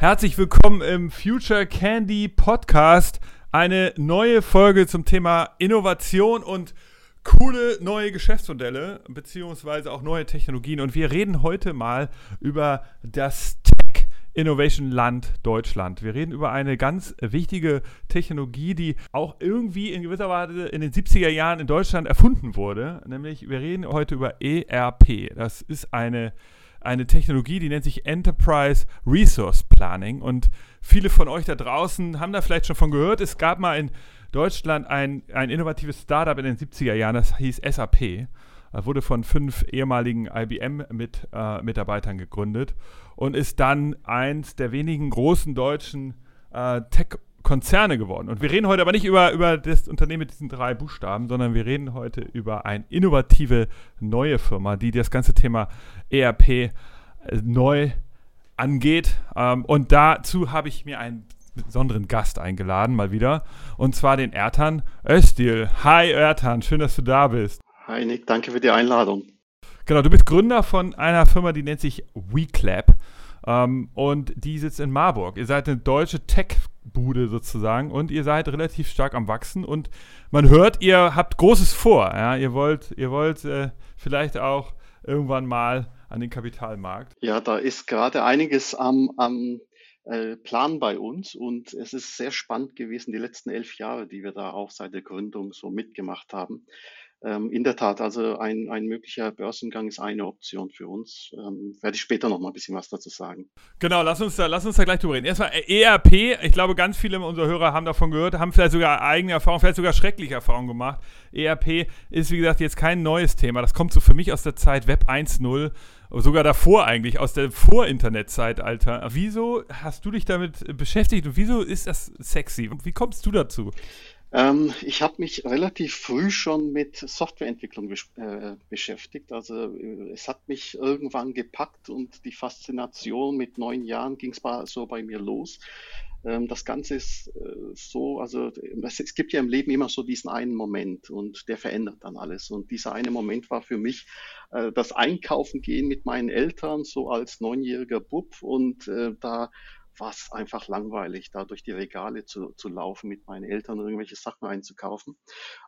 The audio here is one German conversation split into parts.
Herzlich willkommen im Future Candy Podcast. Eine neue Folge zum Thema Innovation und coole neue Geschäftsmodelle, beziehungsweise auch neue Technologien. Und wir reden heute mal über das Tech Innovation Land Deutschland. Wir reden über eine ganz wichtige Technologie, die auch irgendwie in gewisser Weise in den 70er Jahren in Deutschland erfunden wurde. Nämlich, wir reden heute über ERP. Das ist eine eine Technologie, die nennt sich Enterprise Resource Planning. Und viele von euch da draußen haben da vielleicht schon von gehört. Es gab mal in Deutschland ein, ein innovatives Startup in den 70er Jahren, das hieß SAP. Wurde von fünf ehemaligen IBM-Mitarbeitern äh, gegründet und ist dann eins der wenigen großen deutschen äh, Tech- Konzerne geworden. Und wir reden heute aber nicht über, über das Unternehmen mit diesen drei Buchstaben, sondern wir reden heute über eine innovative neue Firma, die das ganze Thema ERP äh, neu angeht. Ähm, und dazu habe ich mir einen besonderen Gast eingeladen, mal wieder. Und zwar den Ertan Östil. Hi Ertan, schön, dass du da bist. Hi Nick, danke für die Einladung. Genau, du bist Gründer von einer Firma, die nennt sich WeClap. Ähm, und die sitzt in Marburg. Ihr seid eine deutsche Tech-Bude sozusagen und ihr seid relativ stark am Wachsen und man hört, ihr habt Großes vor. Ja? Ihr wollt, ihr wollt äh, vielleicht auch irgendwann mal an den Kapitalmarkt. Ja, da ist gerade einiges am, am äh, Plan bei uns und es ist sehr spannend gewesen, die letzten elf Jahre, die wir da auch seit der Gründung so mitgemacht haben. Ähm, in der Tat, also ein, ein möglicher Börsengang ist eine Option für uns. Ähm, werde ich später noch mal ein bisschen was dazu sagen. Genau, lass uns da, lass uns da gleich drüber reden. Erstmal ERP, ich glaube, ganz viele unserer Hörer haben davon gehört, haben vielleicht sogar eigene Erfahrungen, vielleicht sogar schreckliche Erfahrungen gemacht. ERP ist, wie gesagt, jetzt kein neues Thema. Das kommt so für mich aus der Zeit Web 1.0 sogar davor eigentlich, aus der Vor-Internet-Zeitalter. Wieso hast du dich damit beschäftigt und wieso ist das sexy? Und wie kommst du dazu? Ähm, ich habe mich relativ früh schon mit Softwareentwicklung äh, beschäftigt. Also äh, es hat mich irgendwann gepackt und die Faszination mit neun Jahren ging es so bei mir los. Ähm, das Ganze ist äh, so, also es, es gibt ja im Leben immer so diesen einen Moment und der verändert dann alles. Und dieser eine Moment war für mich äh, das Einkaufen gehen mit meinen Eltern, so als neunjähriger Bub und äh, da war es einfach langweilig, da durch die Regale zu, zu laufen mit meinen Eltern irgendwelche Sachen einzukaufen.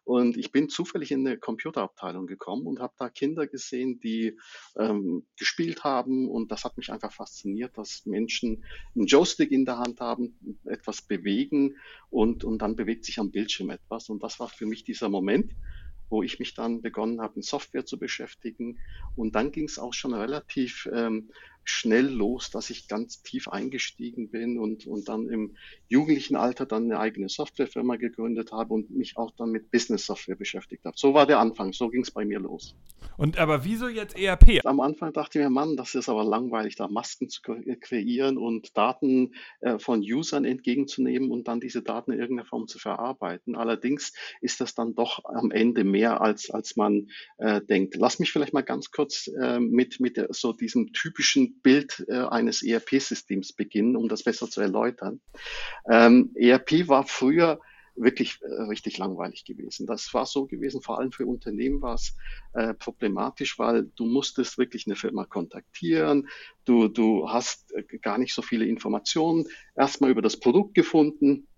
Und ich bin zufällig in eine Computerabteilung gekommen und habe da Kinder gesehen, die ähm, gespielt haben. Und das hat mich einfach fasziniert, dass Menschen einen Joystick in der Hand haben, etwas bewegen und, und dann bewegt sich am Bildschirm etwas. Und das war für mich dieser Moment wo ich mich dann begonnen habe, mit Software zu beschäftigen. Und dann ging es auch schon relativ ähm, schnell los, dass ich ganz tief eingestiegen bin und, und dann im jugendlichen Alter dann eine eigene Softwarefirma gegründet habe und mich auch dann mit Business Software beschäftigt habe. So war der Anfang, so ging es bei mir los. Und aber wieso jetzt ERP? Am Anfang dachte ich mir, Mann, das ist aber langweilig, da Masken zu kreieren und Daten äh, von Usern entgegenzunehmen und dann diese Daten in irgendeiner Form zu verarbeiten. Allerdings ist das dann doch am Ende mehr, als, als man äh, denkt. Lass mich vielleicht mal ganz kurz äh, mit, mit der, so diesem typischen Bild äh, eines ERP-Systems beginnen, um das besser zu erläutern. Ähm, ERP war früher wirklich äh, richtig langweilig gewesen. Das war so gewesen, vor allem für Unternehmen war es äh, problematisch, weil du musstest wirklich eine Firma kontaktieren, du, du hast äh, gar nicht so viele Informationen erstmal über das Produkt gefunden,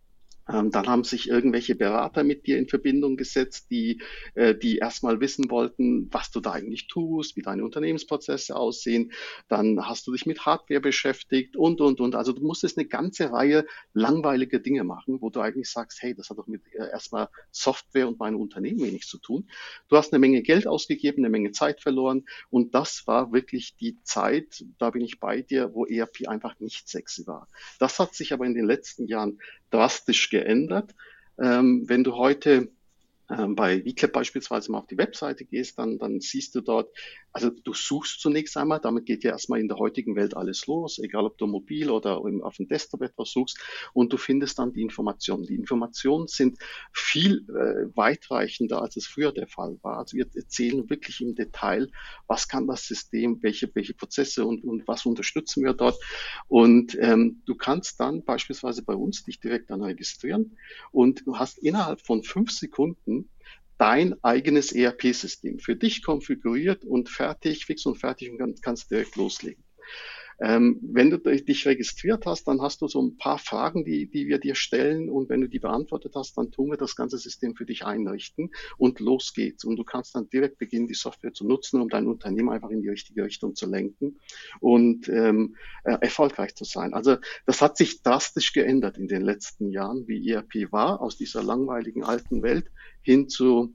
ähm, dann haben sich irgendwelche Berater mit dir in Verbindung gesetzt, die, äh, die erstmal wissen wollten, was du da eigentlich tust, wie deine Unternehmensprozesse aussehen. Dann hast du dich mit Hardware beschäftigt und, und, und. Also du musstest eine ganze Reihe langweiliger Dinge machen, wo du eigentlich sagst, hey, das hat doch mit äh, erstmal Software und meinem Unternehmen wenig zu tun. Du hast eine Menge Geld ausgegeben, eine Menge Zeit verloren und das war wirklich die Zeit, da bin ich bei dir, wo ERP einfach nicht sexy war. Das hat sich aber in den letzten Jahren drastisch geändert. Ähm, wenn du heute bei VClap beispielsweise mal auf die Webseite gehst, dann, dann siehst du dort, also du suchst zunächst einmal, damit geht ja erstmal in der heutigen Welt alles los, egal ob du mobil oder auf dem Desktop etwas suchst und du findest dann die Informationen. Die Informationen sind viel äh, weitreichender, als es früher der Fall war. Also wir erzählen wirklich im Detail, was kann das System, welche, welche Prozesse und, und was unterstützen wir dort. Und ähm, du kannst dann beispielsweise bei uns dich direkt dann registrieren und du hast innerhalb von fünf Sekunden dein eigenes ERP-System für dich konfiguriert und fertig, fix und fertig und kannst direkt loslegen. Ähm, wenn du dich registriert hast, dann hast du so ein paar Fragen, die, die wir dir stellen und wenn du die beantwortet hast, dann tun wir das ganze System für dich einrichten und los geht's. Und du kannst dann direkt beginnen, die Software zu nutzen, um dein Unternehmen einfach in die richtige Richtung zu lenken und ähm, äh, erfolgreich zu sein. Also das hat sich drastisch geändert in den letzten Jahren, wie ERP war, aus dieser langweiligen alten Welt hin zu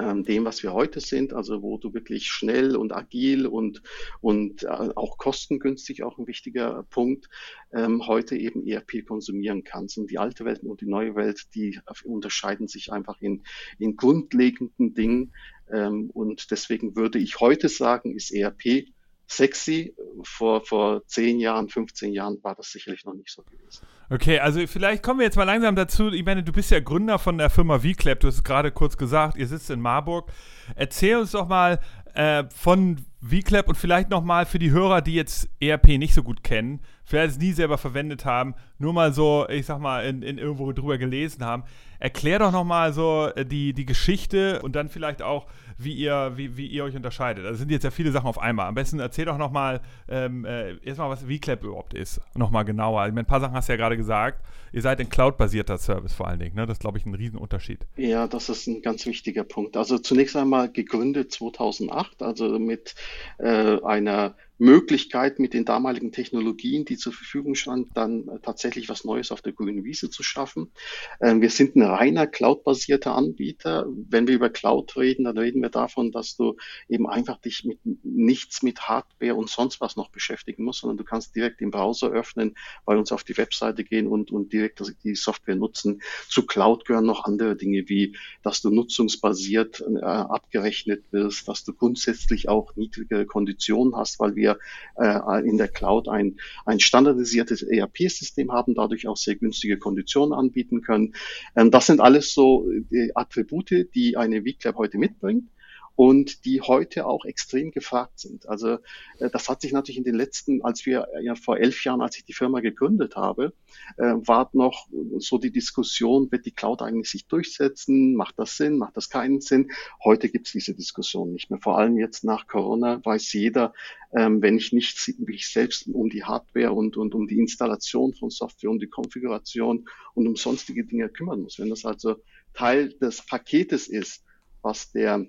ähm, dem, was wir heute sind, also wo du wirklich schnell und agil und, und äh, auch kostengünstig, auch ein wichtiger Punkt, ähm, heute eben ERP konsumieren kannst. Und die alte Welt und die neue Welt, die unterscheiden sich einfach in, in grundlegenden Dingen. Ähm, und deswegen würde ich heute sagen, ist ERP sexy. Vor, vor 10 Jahren, 15 Jahren war das sicherlich noch nicht so gewesen. Okay, also vielleicht kommen wir jetzt mal langsam dazu. Ich meine, du bist ja Gründer von der Firma VClap. Du hast es gerade kurz gesagt, ihr sitzt in Marburg. Erzähl uns doch mal äh, von VClap und vielleicht nochmal für die Hörer, die jetzt ERP nicht so gut kennen, vielleicht es nie selber verwendet haben, nur mal so, ich sag mal, in, in irgendwo drüber gelesen haben. Erklär doch nochmal so äh, die, die Geschichte und dann vielleicht auch, wie ihr, wie, wie ihr euch unterscheidet. Also sind jetzt ja viele Sachen auf einmal. Am besten erzähl doch nochmal ähm, äh, erstmal, was VClap überhaupt ist. Nochmal genauer. Ich meine, ein paar Sachen hast du ja gerade gesagt. Ihr seid ein Cloud-basierter Service vor allen Dingen. Ne? Das ist, glaube ich, ein Riesenunterschied. Ja, das ist ein ganz wichtiger Punkt. Also zunächst einmal gegründet 2008, also mit äh, einer Möglichkeit, mit den damaligen Technologien, die zur Verfügung standen, dann äh, tatsächlich was Neues auf der grünen Wiese zu schaffen. Ähm, wir sind ein reiner Cloud-basierter Anbieter. Wenn wir über Cloud reden, dann reden wir davon, dass du eben einfach dich mit nichts mit Hardware und sonst was noch beschäftigen musst, sondern du kannst direkt den Browser öffnen, bei uns auf die Webseite gehen und, und direkt die Software nutzen. Zu Cloud gehören noch andere Dinge, wie dass du nutzungsbasiert äh, abgerechnet wirst, dass du grundsätzlich auch niedrigere Konditionen hast, weil wir wir äh, in der Cloud ein, ein standardisiertes ERP-System haben, dadurch auch sehr günstige Konditionen anbieten können. Ähm, das sind alles so äh, Attribute, die eine VClap heute mitbringt und die heute auch extrem gefragt sind. Also äh, das hat sich natürlich in den letzten, als wir ja vor elf Jahren, als ich die Firma gegründet habe, äh, war noch so die Diskussion, wird die Cloud eigentlich sich durchsetzen? Macht das Sinn? Macht das keinen Sinn? Heute gibt es diese Diskussion nicht mehr. Vor allem jetzt nach Corona weiß jeder, ähm, wenn ich nicht mich selbst um die Hardware und, und um die Installation von Software, um die Konfiguration und um sonstige Dinge kümmern muss. Wenn das also Teil des Paketes ist, was der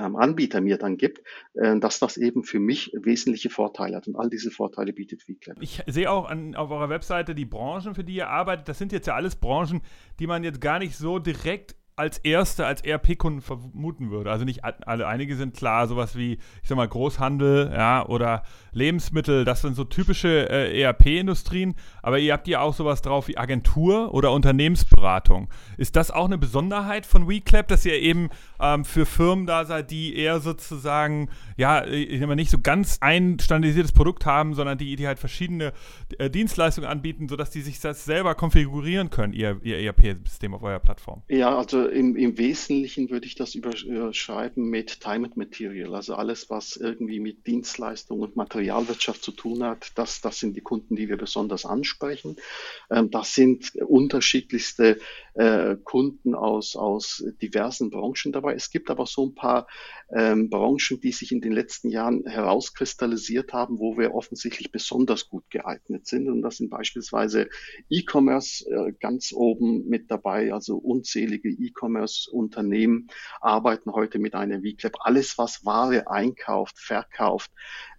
Anbieter mir dann gibt, äh, dass das eben für mich wesentliche Vorteile hat. Und all diese Vorteile bietet VClap. Ich sehe auch an, auf eurer Webseite die Branchen, für die ihr arbeitet. Das sind jetzt ja alles Branchen, die man jetzt gar nicht so direkt als erste, als ERP-Kunden vermuten würde. Also nicht alle, einige sind klar, sowas wie, ich sag mal, Großhandel, ja, oder Lebensmittel, das sind so typische äh, ERP-Industrien, aber ihr habt ja auch sowas drauf wie Agentur oder Unternehmensberatung. Ist das auch eine Besonderheit von WeClap, dass ihr eben ähm, für Firmen da seid, die eher sozusagen, ja, ich sag mal, nicht so ganz ein standardisiertes Produkt haben, sondern die, die halt verschiedene äh, Dienstleistungen anbieten, sodass die sich das selber konfigurieren können, ihr, ihr ERP-System auf eurer Plattform? Ja, also im, im Wesentlichen würde ich das überschreiben mit Time and Material. Also alles, was irgendwie mit Dienstleistung und Materialwirtschaft zu tun hat, das, das sind die Kunden, die wir besonders ansprechen. Ähm, das sind unterschiedlichste äh, Kunden aus, aus diversen Branchen dabei. Es gibt aber so ein paar ähm, Branchen, die sich in den letzten Jahren herauskristallisiert haben, wo wir offensichtlich besonders gut geeignet sind. Und das sind beispielsweise E-Commerce äh, ganz oben mit dabei, also unzählige E-Commerce-Unternehmen arbeiten heute mit einer VClap. Alles, was Ware einkauft, verkauft,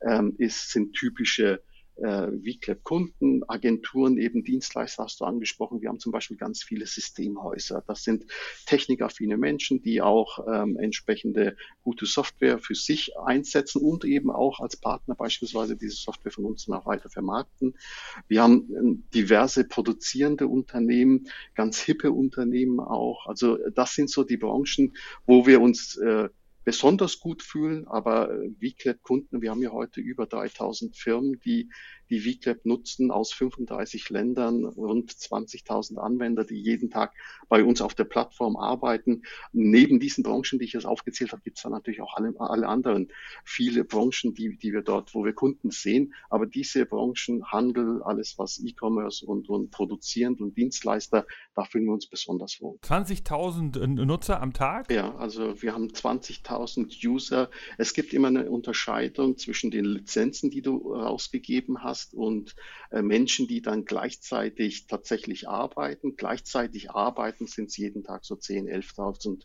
ähm, ist, sind typische äh, VClap-Kunden, Agenturen, eben Dienstleister hast du angesprochen. Wir haben zum Beispiel ganz viele Systemhäuser. Das sind technikaffine Menschen, die auch ähm, entsprechende gute Software für sich einsetzen und eben auch als Partner beispielsweise diese Software von uns noch weiter vermarkten. Wir haben ähm, diverse produzierende Unternehmen, ganz hippe Unternehmen auch. Also das sind so die Branchen, wo wir uns äh, besonders gut fühlen, aber äh, VClap-Kunden, wir haben ja heute über 3000 Firmen, die die VClap nutzen aus 35 Ländern, rund 20.000 Anwender, die jeden Tag bei uns auf der Plattform arbeiten. Neben diesen Branchen, die ich jetzt aufgezählt habe, gibt es dann natürlich auch alle, alle anderen viele Branchen, die, die wir dort, wo wir Kunden sehen. Aber diese Branchen, Handel, alles was E-Commerce und, und produzierend und Dienstleister, da fühlen wir uns besonders wohl. 20.000 Nutzer am Tag? Ja, also wir haben 20.000 User. Es gibt immer eine Unterscheidung zwischen den Lizenzen, die du rausgegeben hast hast und äh, Menschen, die dann gleichzeitig tatsächlich arbeiten. Gleichzeitig arbeiten sind es jeden Tag so 10, 11.000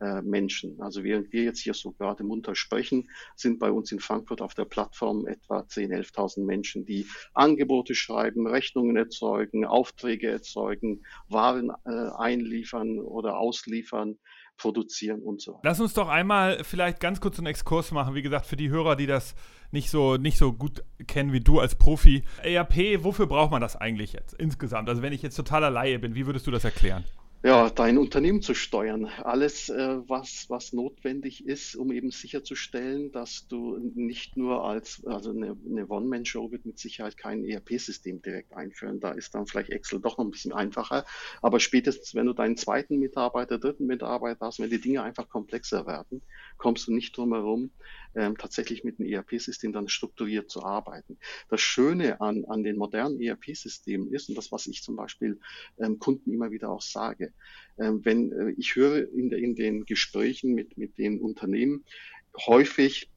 äh, Menschen. Also während wir jetzt hier so gerade munter sprechen, sind bei uns in Frankfurt auf der Plattform etwa 10, 11.000 Menschen, die Angebote schreiben, Rechnungen erzeugen, Aufträge erzeugen, Waren äh, einliefern oder ausliefern produzieren und so. Lass uns doch einmal vielleicht ganz kurz einen Exkurs machen. Wie gesagt, für die Hörer, die das nicht so, nicht so gut kennen wie du als Profi. ERP, wofür braucht man das eigentlich jetzt insgesamt? Also wenn ich jetzt totaler Laie bin, wie würdest du das erklären? Ja, dein Unternehmen zu steuern. Alles, äh, was, was notwendig ist, um eben sicherzustellen, dass du nicht nur als, also eine, eine One-Man-Show wird mit Sicherheit kein ERP-System direkt einführen. Da ist dann vielleicht Excel doch noch ein bisschen einfacher. Aber spätestens, wenn du deinen zweiten Mitarbeiter, dritten Mitarbeiter hast, wenn die Dinge einfach komplexer werden, kommst du nicht drum herum, ähm, tatsächlich mit einem ERP-System dann strukturiert zu arbeiten. Das Schöne an, an den modernen ERP-Systemen ist, und das, was ich zum Beispiel ähm, Kunden immer wieder auch sage, ähm, wenn äh, ich höre in, in den Gesprächen mit, mit den Unternehmen häufig,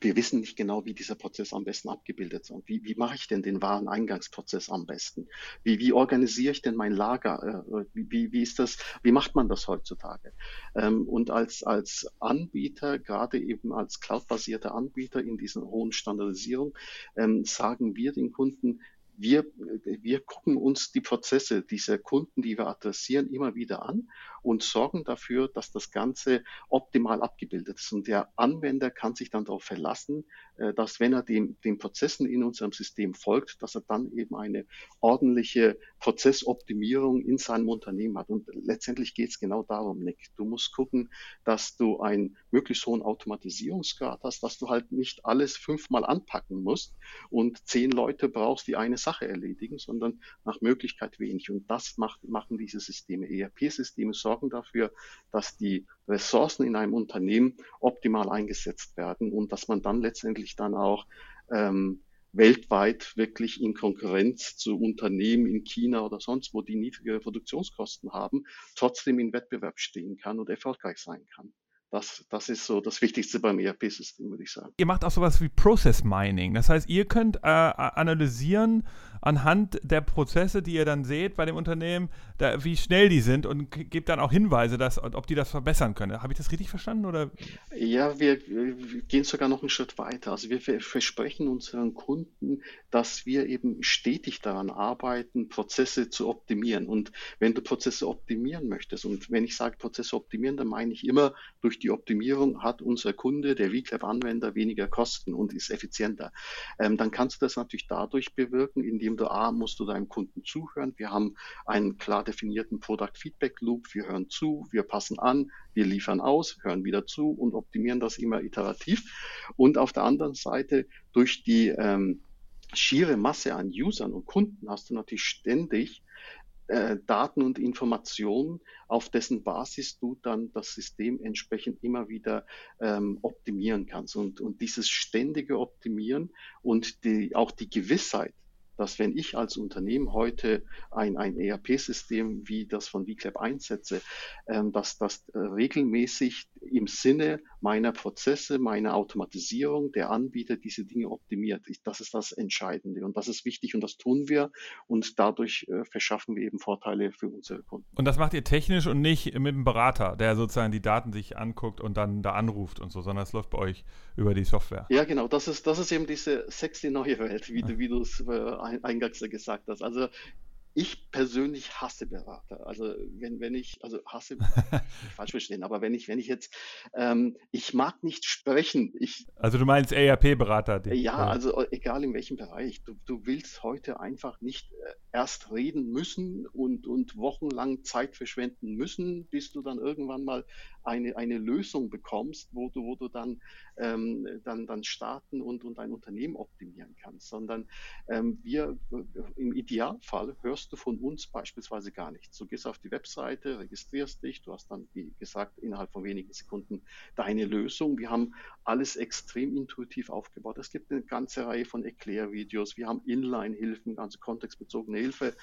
wir wissen nicht genau, wie dieser Prozess am besten abgebildet ist. Wie, wie mache ich denn den Wareneingangsprozess am besten? Wie, wie organisiere ich denn mein Lager? Äh, wie, wie ist das? Wie macht man das heutzutage? Ähm, und als, als Anbieter, gerade eben als cloudbasierter Anbieter in dieser hohen Standardisierung, ähm, sagen wir den Kunden, wir, wir gucken uns die Prozesse dieser Kunden, die wir adressieren, immer wieder an und sorgen dafür, dass das Ganze optimal abgebildet ist. Und der Anwender kann sich dann darauf verlassen, äh, dass wenn er den, den Prozessen in unserem System folgt, dass er dann eben eine ordentliche Prozessoptimierung in seinem Unternehmen hat. Und letztendlich geht es genau darum, Nick. Du musst gucken, dass du einen möglichst hohen Automatisierungsgrad hast, dass du halt nicht alles fünfmal anpacken musst und zehn Leute brauchst, die eine Sache erledigen, sondern nach Möglichkeit wenig. Und das macht, machen diese Systeme. ERP-Systeme sorgen dafür, dass die Ressourcen in einem Unternehmen optimal eingesetzt werden und dass man dann letztendlich dann auch ähm, weltweit wirklich in Konkurrenz zu Unternehmen in China oder sonst wo, die niedrigere Produktionskosten haben, trotzdem in Wettbewerb stehen kann und erfolgreich sein kann. Das, das ist so das Wichtigste beim ERP-System, würde ich sagen. Ihr macht auch sowas wie Process Mining. Das heißt, ihr könnt äh, analysieren anhand der Prozesse, die ihr dann seht bei dem Unternehmen, da, wie schnell die sind und gebt dann auch Hinweise, dass, ob die das verbessern können. Habe ich das richtig verstanden? Oder? Ja, wir, wir gehen sogar noch einen Schritt weiter. Also wir versprechen unseren Kunden, dass wir eben stetig daran arbeiten, Prozesse zu optimieren. Und wenn du Prozesse optimieren möchtest, und wenn ich sage Prozesse optimieren, dann meine ich immer durch die Optimierung hat unser Kunde, der VClap-Anwender, weniger Kosten und ist effizienter. Ähm, dann kannst du das natürlich dadurch bewirken, indem A, musst du deinem Kunden zuhören. Wir haben einen klar definierten Product Feedback Loop. Wir hören zu, wir passen an, wir liefern aus, hören wieder zu und optimieren das immer iterativ. Und auf der anderen Seite durch die ähm, schiere Masse an Usern und Kunden hast du natürlich ständig äh, Daten und Informationen, auf dessen Basis du dann das System entsprechend immer wieder ähm, optimieren kannst. Und, und dieses ständige Optimieren und die, auch die Gewissheit, dass wenn ich als Unternehmen heute ein, ein ERP-System wie das von VClap einsetze, ähm, dass das äh, regelmäßig im Sinne meiner Prozesse, meiner Automatisierung, der Anbieter diese Dinge optimiert. Das ist das Entscheidende und das ist wichtig und das tun wir und dadurch äh, verschaffen wir eben Vorteile für unsere Kunden. Und das macht ihr technisch und nicht mit einem Berater, der sozusagen die Daten sich anguckt und dann da anruft und so, sondern es läuft bei euch über die Software. Ja, genau. Das ist, das ist eben diese sexy neue Welt, wie, ja. wie du es äh, eingangs gesagt hast. Also ich persönlich hasse Berater. Also wenn, wenn ich, also hasse, falsch verstehen, aber wenn ich, wenn ich jetzt, ähm, ich mag nicht sprechen. Ich, also du meinst ERP-Berater? Ja, ja, also egal in welchem Bereich. Du, du willst heute einfach nicht äh, erst reden müssen und, und wochenlang Zeit verschwenden müssen, bis du dann irgendwann mal eine, eine Lösung bekommst, wo du, wo du dann, ähm, dann, dann starten und, und dein Unternehmen optimieren kannst, sondern ähm, wir im Idealfall hörst du von uns beispielsweise gar nichts. Du gehst auf die Webseite, registrierst dich, du hast dann, wie gesagt, innerhalb von wenigen Sekunden deine Lösung. Wir haben alles extrem intuitiv aufgebaut. Es gibt eine ganze Reihe von Erklärvideos, wir haben Inline-Hilfen, also kontextbezogene Hilfe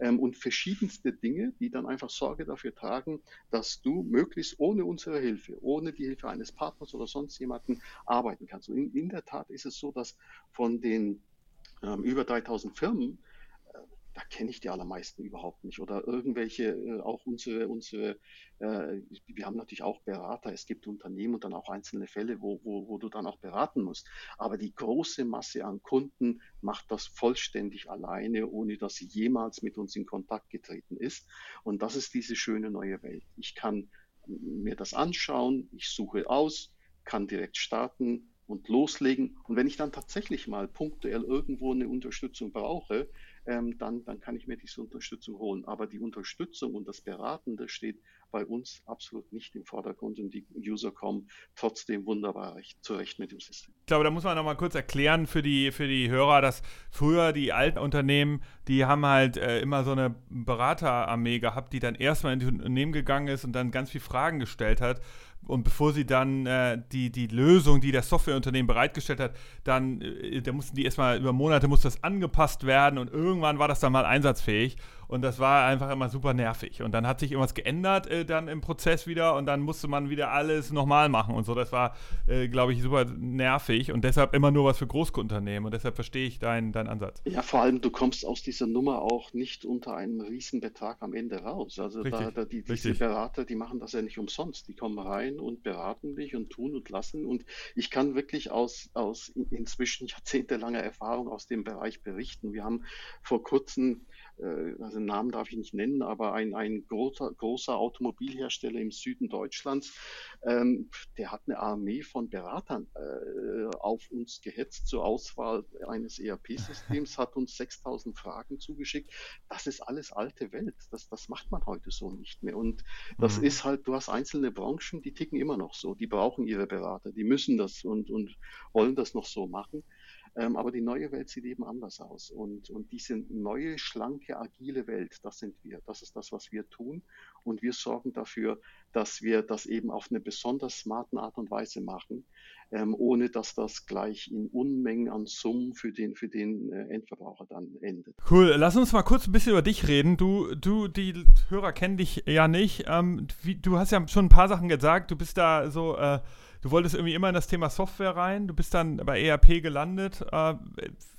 ähm, und verschiedenste Dinge, die dann einfach Sorge dafür tragen, dass du möglichst ohne unsere Hilfe, ohne die Hilfe eines Partners oder sonst jemanden arbeiten kannst. Und in, in der Tat ist es so, dass von den ähm, über 3000 Firmen, da kenne ich die allermeisten überhaupt nicht. Oder irgendwelche, äh, auch unsere, unsere äh, wir haben natürlich auch Berater, es gibt Unternehmen und dann auch einzelne Fälle, wo, wo, wo du dann auch beraten musst. Aber die große Masse an Kunden macht das vollständig alleine, ohne dass sie jemals mit uns in Kontakt getreten ist. Und das ist diese schöne neue Welt. Ich kann mir das anschauen, ich suche aus, kann direkt starten, und loslegen. Und wenn ich dann tatsächlich mal punktuell irgendwo eine Unterstützung brauche, ähm, dann, dann kann ich mir diese Unterstützung holen. Aber die Unterstützung und das Beratende steht bei uns absolut nicht im Vordergrund und die User kommen trotzdem wunderbar zurecht mit dem System. Ich glaube, da muss man noch mal kurz erklären für die, für die Hörer, dass früher die alten Unternehmen, die haben halt äh, immer so eine Beraterarmee gehabt, die dann erstmal in die Unternehmen gegangen ist und dann ganz viele Fragen gestellt hat und bevor sie dann äh, die, die Lösung, die das Softwareunternehmen bereitgestellt hat, dann, äh, da mussten die erstmal über Monate muss das angepasst werden und irgendwann war das dann mal einsatzfähig. Und das war einfach immer super nervig. Und dann hat sich irgendwas geändert äh, dann im Prozess wieder und dann musste man wieder alles nochmal machen und so. Das war, äh, glaube ich, super nervig und deshalb immer nur was für Großunternehmen. Und deshalb verstehe ich deinen dein Ansatz. Ja, vor allem, du kommst aus dieser Nummer auch nicht unter einem Riesenbetrag am Ende raus. Also richtig, da, da die, diese Berater, die machen das ja nicht umsonst. Die kommen rein und beraten dich und tun und lassen. Und ich kann wirklich aus, aus inzwischen jahrzehntelanger Erfahrung aus dem Bereich berichten. Wir haben vor kurzem also den Namen darf ich nicht nennen, aber ein, ein großer, großer Automobilhersteller im Süden Deutschlands, ähm, der hat eine Armee von Beratern äh, auf uns gehetzt zur Auswahl eines ERP-Systems, hat uns 6000 Fragen zugeschickt. Das ist alles alte Welt. Das, das macht man heute so nicht mehr. Und das mhm. ist halt, du hast einzelne Branchen, die ticken immer noch so. Die brauchen ihre Berater, die müssen das und, und wollen das noch so machen. Ähm, aber die neue Welt sieht eben anders aus. Und, und diese neue, schlanke, agile Welt, das sind wir. Das ist das, was wir tun. Und wir sorgen dafür, dass wir das eben auf eine besonders smarten Art und Weise machen, ähm, ohne dass das gleich in Unmengen an Summen für den, für den äh, Endverbraucher dann endet. Cool. Lass uns mal kurz ein bisschen über dich reden. Du, du, die Hörer kennen dich ja nicht. Ähm, wie, du hast ja schon ein paar Sachen gesagt. Du bist da so. Äh, du wolltest irgendwie immer in das Thema Software rein, du bist dann bei ERP gelandet. Äh,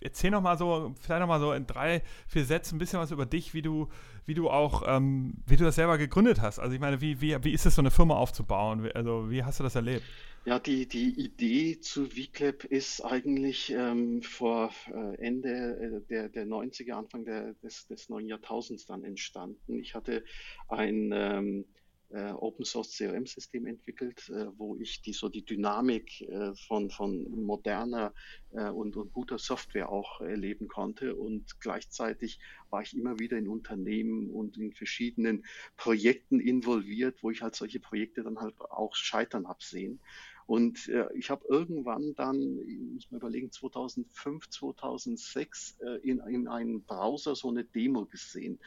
erzähl noch mal so, vielleicht noch mal so in drei, vier Sätzen ein bisschen was über dich, wie du, wie du auch, ähm, wie du das selber gegründet hast. Also ich meine, wie, wie, wie ist es, so eine Firma aufzubauen? Also wie hast du das erlebt? Ja, die, die Idee zu VClap ist eigentlich ähm, vor äh, Ende äh, der, der 90er, Anfang der, des, des neuen Jahrtausends dann entstanden. Ich hatte ein ähm, äh, Open Source CRM System entwickelt, äh, wo ich die so die Dynamik äh, von, von moderner äh, und, und guter Software auch erleben konnte. Und gleichzeitig war ich immer wieder in Unternehmen und in verschiedenen Projekten involviert, wo ich halt solche Projekte dann halt auch scheitern habe sehen. Und äh, ich habe irgendwann dann, ich muss mal überlegen, 2005, 2006 äh, in, in einem Browser so eine Demo gesehen.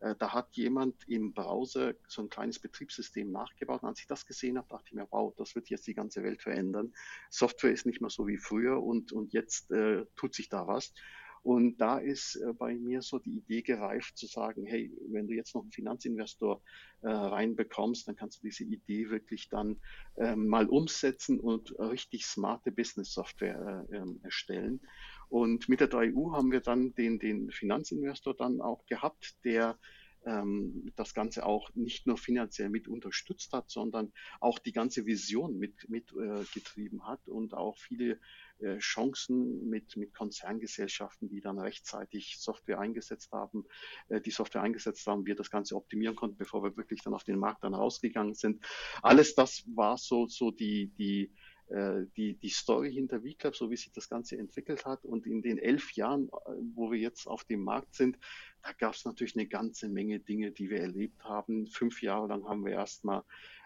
Äh, da hat jemand im Browser so ein kleines Betriebssystem nachgebaut. Und als ich das gesehen habe, dachte ich mir, wow, das wird jetzt die ganze Welt verändern. Software ist nicht mehr so wie früher und, und jetzt äh, tut sich da was. Und da ist äh, bei mir so die Idee gereift zu sagen, hey, wenn du jetzt noch einen Finanzinvestor äh, reinbekommst, dann kannst du diese Idee wirklich dann ähm, mal umsetzen und richtig smarte Business-Software äh, ähm, erstellen. Und mit der 3U haben wir dann den, den Finanzinvestor dann auch gehabt, der ähm, das Ganze auch nicht nur finanziell mit unterstützt hat, sondern auch die ganze Vision mit, mit äh, getrieben hat und auch viele äh, Chancen mit, mit Konzerngesellschaften, die dann rechtzeitig Software eingesetzt haben, äh, die Software eingesetzt haben, wir das Ganze optimieren konnten, bevor wir wirklich dann auf den Markt dann rausgegangen sind. Alles das war so, so die, die, äh, die, die Story hinter VClub, so wie sich das Ganze entwickelt hat. Und in den elf Jahren, wo wir jetzt auf dem Markt sind, da gab es natürlich eine ganze Menge Dinge, die wir erlebt haben. Fünf Jahre lang haben wir erstmal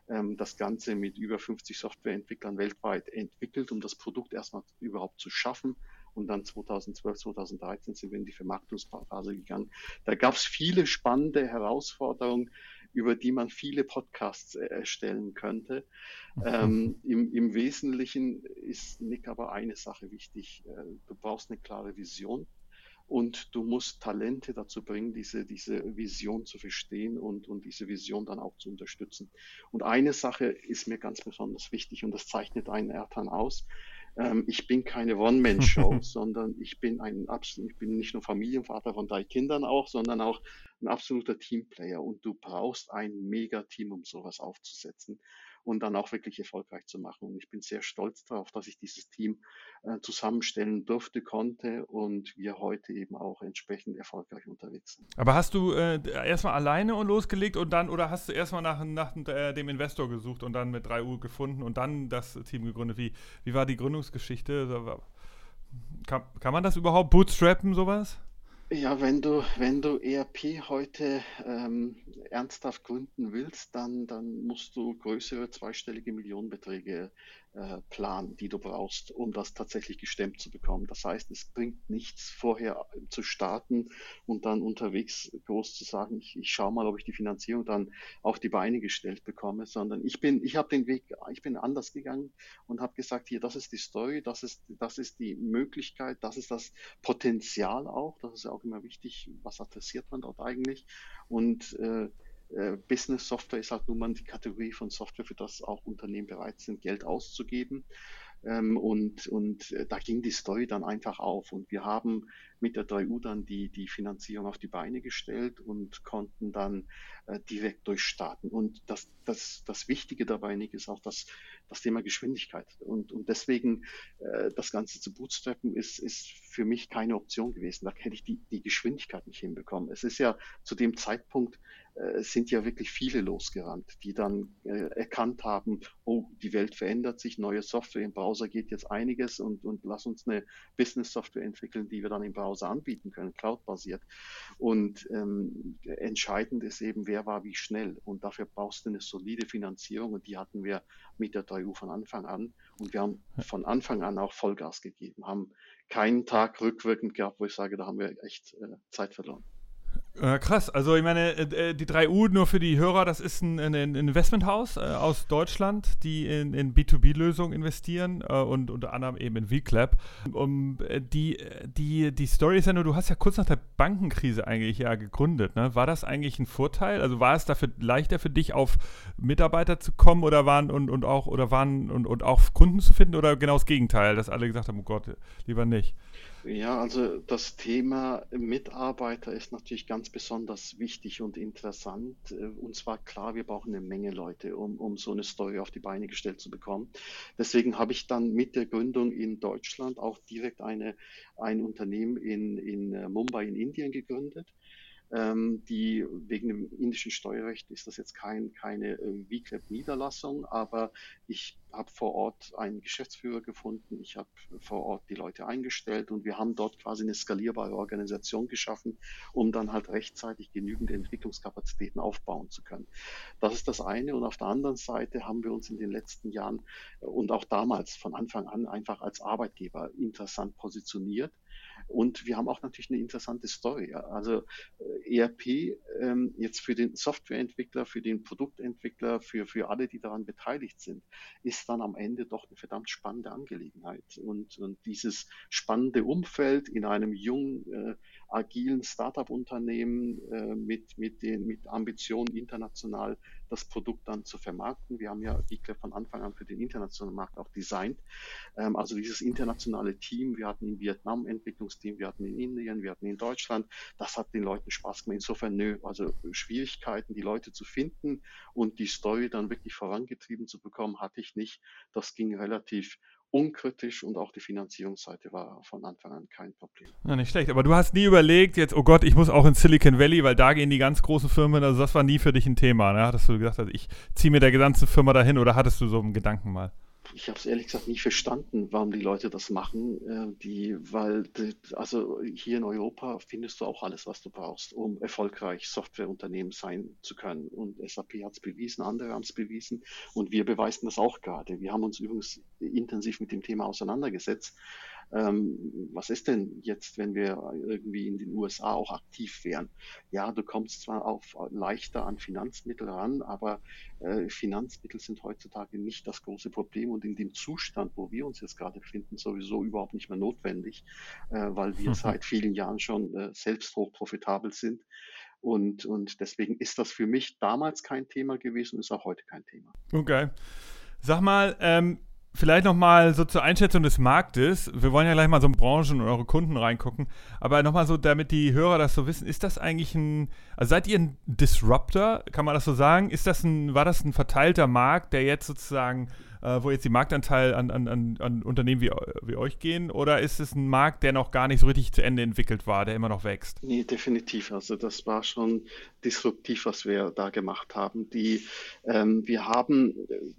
ähm, das Ganze mit über 50 Softwareentwicklern weltweit entwickelt, um das Produkt erstmal überhaupt zu schaffen. Und dann 2012, 2013 sind wir in die Vermarktungsphase gegangen. Da gab es viele spannende Herausforderungen, über die man viele Podcasts äh, erstellen könnte. Ähm, im, Im Wesentlichen ist Nick aber eine Sache wichtig. Äh, du brauchst eine klare Vision und du musst Talente dazu bringen, diese, diese Vision zu verstehen und, und diese Vision dann auch zu unterstützen. Und eine Sache ist mir ganz besonders wichtig und das zeichnet einen Ertan aus. Ähm, ich bin keine One-Man-Show, sondern ich bin ein absolut, ich bin nicht nur Familienvater von drei Kindern auch, sondern auch ein absoluter Teamplayer. Und du brauchst ein Mega-Team, um sowas aufzusetzen und dann auch wirklich erfolgreich zu machen. Und ich bin sehr stolz darauf, dass ich dieses Team äh, zusammenstellen durfte, konnte und wir heute eben auch entsprechend erfolgreich unterwegs sind. Aber hast du äh, erstmal alleine und losgelegt und dann, oder hast du erstmal nach, nach äh, dem Investor gesucht und dann mit 3 Uhr gefunden und dann das Team gegründet? Wie, wie war die Gründungsgeschichte? Kann, kann man das überhaupt bootstrappen, sowas? Ja, wenn du, wenn du ERP heute ähm, ernsthaft gründen willst, dann, dann musst du größere zweistellige Millionenbeträge äh, Plan, die du brauchst, um das tatsächlich gestemmt zu bekommen. Das heißt, es bringt nichts, vorher zu starten und dann unterwegs groß zu sagen, ich, ich schaue mal, ob ich die Finanzierung dann auf die Beine gestellt bekomme, sondern ich bin, ich habe den Weg, ich bin anders gegangen und habe gesagt, hier, das ist die Story, das ist, das ist die Möglichkeit, das ist das Potenzial auch, das ist ja auch immer wichtig, was adressiert man dort eigentlich und äh, äh, Business Software ist halt nun mal die Kategorie von Software, für das auch Unternehmen bereit sind, Geld auszugeben. Ähm, und, und äh, da ging die Story dann einfach auf. Und wir haben mit der 3U dann die, die Finanzierung auf die Beine gestellt und konnten dann äh, direkt durchstarten. Und das, das, das Wichtige dabei, Nick, ist auch das, das Thema Geschwindigkeit. Und, und deswegen äh, das Ganze zu bootstrappen ist, ist für mich keine Option gewesen. Da hätte ich die, die Geschwindigkeit nicht hinbekommen. Es ist ja zu dem Zeitpunkt, sind ja wirklich viele losgerannt, die dann äh, erkannt haben, oh, die Welt verändert sich, neue Software im Browser geht jetzt einiges und, und lass uns eine Business-Software entwickeln, die wir dann im Browser anbieten können, cloud-basiert. Und ähm, entscheidend ist eben, wer war wie schnell. Und dafür brauchst du eine solide Finanzierung und die hatten wir mit der 3U von Anfang an. Und wir haben von Anfang an auch Vollgas gegeben, haben keinen Tag rückwirkend gehabt, wo ich sage, da haben wir echt äh, Zeit verloren. Äh, krass, also ich meine, äh, äh die 3U nur für die Hörer, das ist ein, ein Investmenthaus aus Deutschland, die in, in B2B-Lösungen investieren und unter anderem eben in VClap. Um, die, die, die Story ist ja nur, du hast ja kurz nach der Bankenkrise eigentlich ja gegründet. Ne? War das eigentlich ein Vorteil? Also war es dafür leichter für dich, auf Mitarbeiter zu kommen oder waren und, und auch oder waren und, und auch Kunden zu finden oder genau das Gegenteil, dass alle gesagt haben, oh Gott, lieber nicht? Ja, also das Thema Mitarbeiter ist natürlich ganz besonders wichtig und interessant. Äh, und zwar klar, wir brauchen eine Menge Leute, um, um so eine Story auf die Beine gestellt zu bekommen. Deswegen habe ich dann mit der Gründung in Deutschland auch direkt eine, ein Unternehmen in, in äh, Mumbai in Indien gegründet ähm, die wegen dem indischen Steuerrecht ist das jetzt kein, keine äh, VClap-Niederlassung, aber ich habe vor Ort einen Geschäftsführer gefunden, ich habe vor Ort die Leute eingestellt und wir haben dort quasi eine skalierbare Organisation geschaffen, um dann halt rechtzeitig genügend Entwicklungskapazitäten aufbauen zu können. Das ist das eine und auf der anderen Seite haben wir uns in den letzten Jahren und auch damals von Anfang an einfach als Arbeitgeber interessant positioniert und wir haben auch natürlich eine interessante Story. Also äh, ERP ähm, jetzt für den Softwareentwickler, für den Produktentwickler, für, für alle, die daran beteiligt sind, ist dann am Ende doch eine verdammt spannende Angelegenheit. Und, und dieses spannende Umfeld in einem jungen, äh, agilen Startup-Unternehmen äh, mit, mit, den, mit Ambitionen international das Produkt dann zu vermarkten. Wir haben ja Geekler von Anfang an für den internationalen Markt auch designt. Ähm, also dieses internationale Team, wir hatten in Vietnam Entwicklungsteam, wir hatten in Indien, wir hatten in Deutschland, das hat den Leuten Spaß gemacht. Insofern, nö, also Schwierigkeiten, die Leute zu finden und die Story dann wirklich vorangetrieben zu bekommen, hatte ich nicht. Das ging relativ unkritisch und auch die Finanzierungsseite war von Anfang an kein Problem. Ja, nicht schlecht. Aber du hast nie überlegt, jetzt, oh Gott, ich muss auch in Silicon Valley, weil da gehen die ganz großen Firmen, also das war nie für dich ein Thema. Ne? Hattest du gesagt, also ich ziehe mir der gesamten Firma dahin oder hattest du so einen Gedanken mal? Ich habe es ehrlich gesagt nie verstanden, warum die Leute das machen. Äh, die, weil, die, also hier in Europa findest du auch alles, was du brauchst, um erfolgreich Softwareunternehmen sein zu können. Und SAP hat es bewiesen, andere haben es bewiesen und wir beweisen das auch gerade. Wir haben uns übrigens intensiv mit dem Thema auseinandergesetzt ähm, was ist denn jetzt, wenn wir irgendwie in den USA auch aktiv wären? Ja, du kommst zwar auf leichter an Finanzmittel ran, aber äh, Finanzmittel sind heutzutage nicht das große Problem und in dem Zustand, wo wir uns jetzt gerade befinden, sowieso überhaupt nicht mehr notwendig, äh, weil wir seit vielen Jahren schon äh, selbst hochprofitabel sind. Und, und deswegen ist das für mich damals kein Thema gewesen und ist auch heute kein Thema. Okay. Sag mal, ähm, Vielleicht nochmal so zur Einschätzung des Marktes. Wir wollen ja gleich mal so in Branchen und eure Kunden reingucken. Aber nochmal so, damit die Hörer das so wissen, ist das eigentlich ein, also seid ihr ein Disruptor, kann man das so sagen? Ist das ein, war das ein verteilter Markt, der jetzt sozusagen äh, wo jetzt die Marktanteil an, an, an, Unternehmen wie, wie euch gehen? Oder ist es ein Markt, der noch gar nicht so richtig zu Ende entwickelt war, der immer noch wächst? Nee, definitiv. Also das war schon disruptiv, was wir da gemacht haben. Die, ähm, wir haben,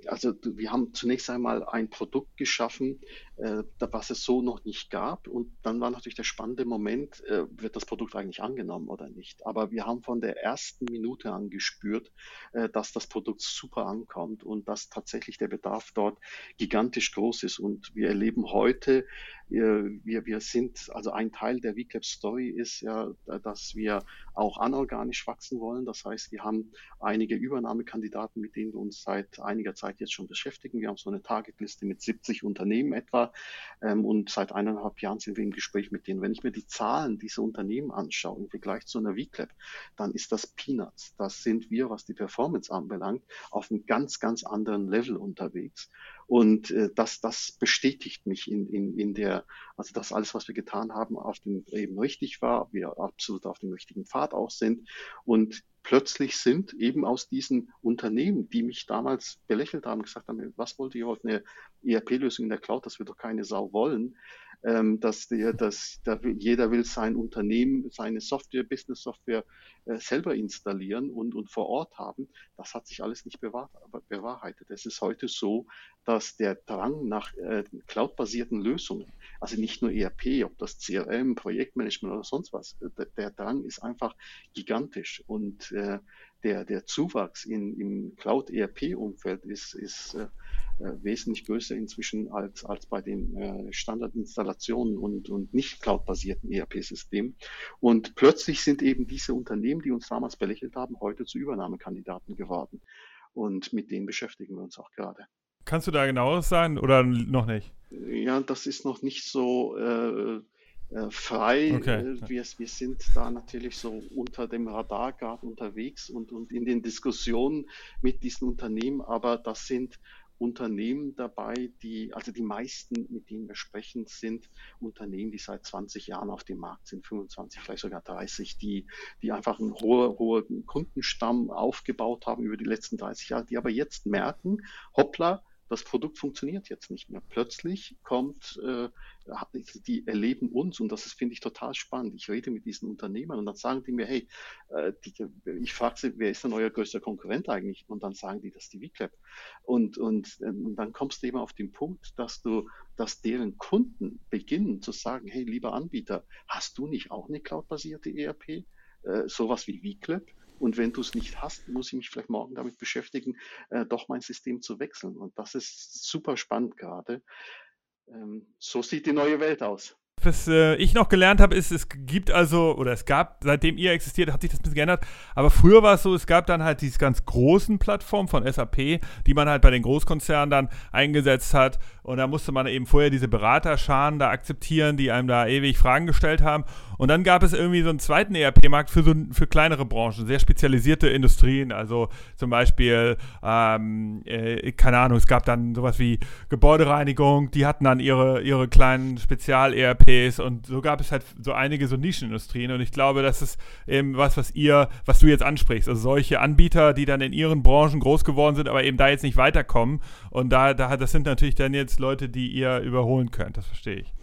also wir haben zunächst einmal ein Produkt geschaffen, äh, was es so noch nicht gab. Und dann war natürlich der spannende Moment, äh, wird das Produkt eigentlich angenommen oder nicht. Aber wir haben von der ersten Minute an gespürt, äh, dass das Produkt super ankommt und dass tatsächlich der Bedarf dort gigantisch groß ist. Und wir erleben heute, wir, wir sind, also ein Teil der VClap Story ist ja, dass wir auch anorganisch wachsen wollen. Das heißt, wir haben einige Übernahmekandidaten, mit denen wir uns seit einiger Zeit jetzt schon beschäftigen. Wir haben so eine Targetliste mit 70 Unternehmen etwa ähm, und seit eineinhalb Jahren sind wir im Gespräch mit denen. Wenn ich mir die Zahlen dieser Unternehmen anschaue im Vergleich zu einer VClap, dann ist das Peanuts. Das sind wir, was die Performance anbelangt, auf einem ganz, ganz anderen Level unterwegs. Und äh, das, das bestätigt mich in, in, in der, also dass alles, was wir getan haben, auf dem eben richtig war, wir absolut auf dem richtigen Pfad auch sind. Und plötzlich sind eben aus diesen Unternehmen, die mich damals belächelt haben, gesagt haben, was wollt ihr heute eine ERP-Lösung in der Cloud, das wir doch keine Sau wollen, ähm, dass, der, dass der, jeder will sein Unternehmen, seine Software, Business-Software äh, selber installieren und, und vor Ort haben. Das hat sich alles nicht bewahr, bewahrheitet. Es ist heute so, dass der Drang nach äh, cloud-basierten Lösungen, also nicht nur ERP, ob das CRM, Projektmanagement oder sonst was, der, der Drang ist einfach gigantisch und äh, der, der Zuwachs in, im Cloud-ERP-Umfeld ist, ist äh, äh, wesentlich größer inzwischen als, als bei den äh, Standardinstallationen und, und nicht cloud-basierten ERP-Systemen. Und plötzlich sind eben diese Unternehmen, die uns damals belächelt haben, heute zu Übernahmekandidaten geworden. Und mit denen beschäftigen wir uns auch gerade. Kannst du da genaueres sagen oder noch nicht? Ja, das ist noch nicht so äh, frei. Okay. Äh, wir, wir sind da natürlich so unter dem Radar gerade unterwegs und, und in den Diskussionen mit diesen Unternehmen, aber das sind Unternehmen dabei, die, also die meisten, mit denen wir sprechen, sind Unternehmen, die seit 20 Jahren auf dem Markt sind, 25, vielleicht sogar 30, die, die einfach einen hohen, hohen Kundenstamm aufgebaut haben über die letzten 30 Jahre, die aber jetzt merken, hoppla, das Produkt funktioniert jetzt nicht mehr. Plötzlich kommt, äh, die erleben uns und das ist, finde ich, total spannend. Ich rede mit diesen Unternehmern und dann sagen die mir, hey, äh, die, ich frage sie, wer ist denn euer größter Konkurrent eigentlich? Und dann sagen die, das ist die VClap. Und, und, äh, und dann kommst du eben auf den Punkt, dass du, dass deren Kunden beginnen zu sagen, hey, lieber Anbieter, hast du nicht auch eine cloudbasierte ERP? Äh, sowas wie VClap? Und wenn du es nicht hast, muss ich mich vielleicht morgen damit beschäftigen, äh, doch mein System zu wechseln. Und das ist super spannend gerade. Ähm, so sieht die neue Welt aus. Was äh, ich noch gelernt habe, ist, es gibt also, oder es gab, seitdem ihr existiert, hat sich das ein bisschen geändert. Aber früher war es so, es gab dann halt diese ganz großen Plattformen von SAP, die man halt bei den Großkonzernen dann eingesetzt hat. Und da musste man eben vorher diese Beraterscharen da akzeptieren, die einem da ewig Fragen gestellt haben. Und dann gab es irgendwie so einen zweiten ERP-Markt für so für kleinere Branchen, sehr spezialisierte Industrien. Also zum Beispiel, ähm, äh, keine Ahnung, es gab dann sowas wie Gebäudereinigung, die hatten dann ihre, ihre kleinen Spezial-ERP Cafés und so gab es halt so einige so Nischenindustrien und ich glaube, das ist eben was, was ihr, was du jetzt ansprichst. Also solche Anbieter, die dann in ihren Branchen groß geworden sind, aber eben da jetzt nicht weiterkommen und da, da das sind natürlich dann jetzt Leute, die ihr überholen könnt, das verstehe ich.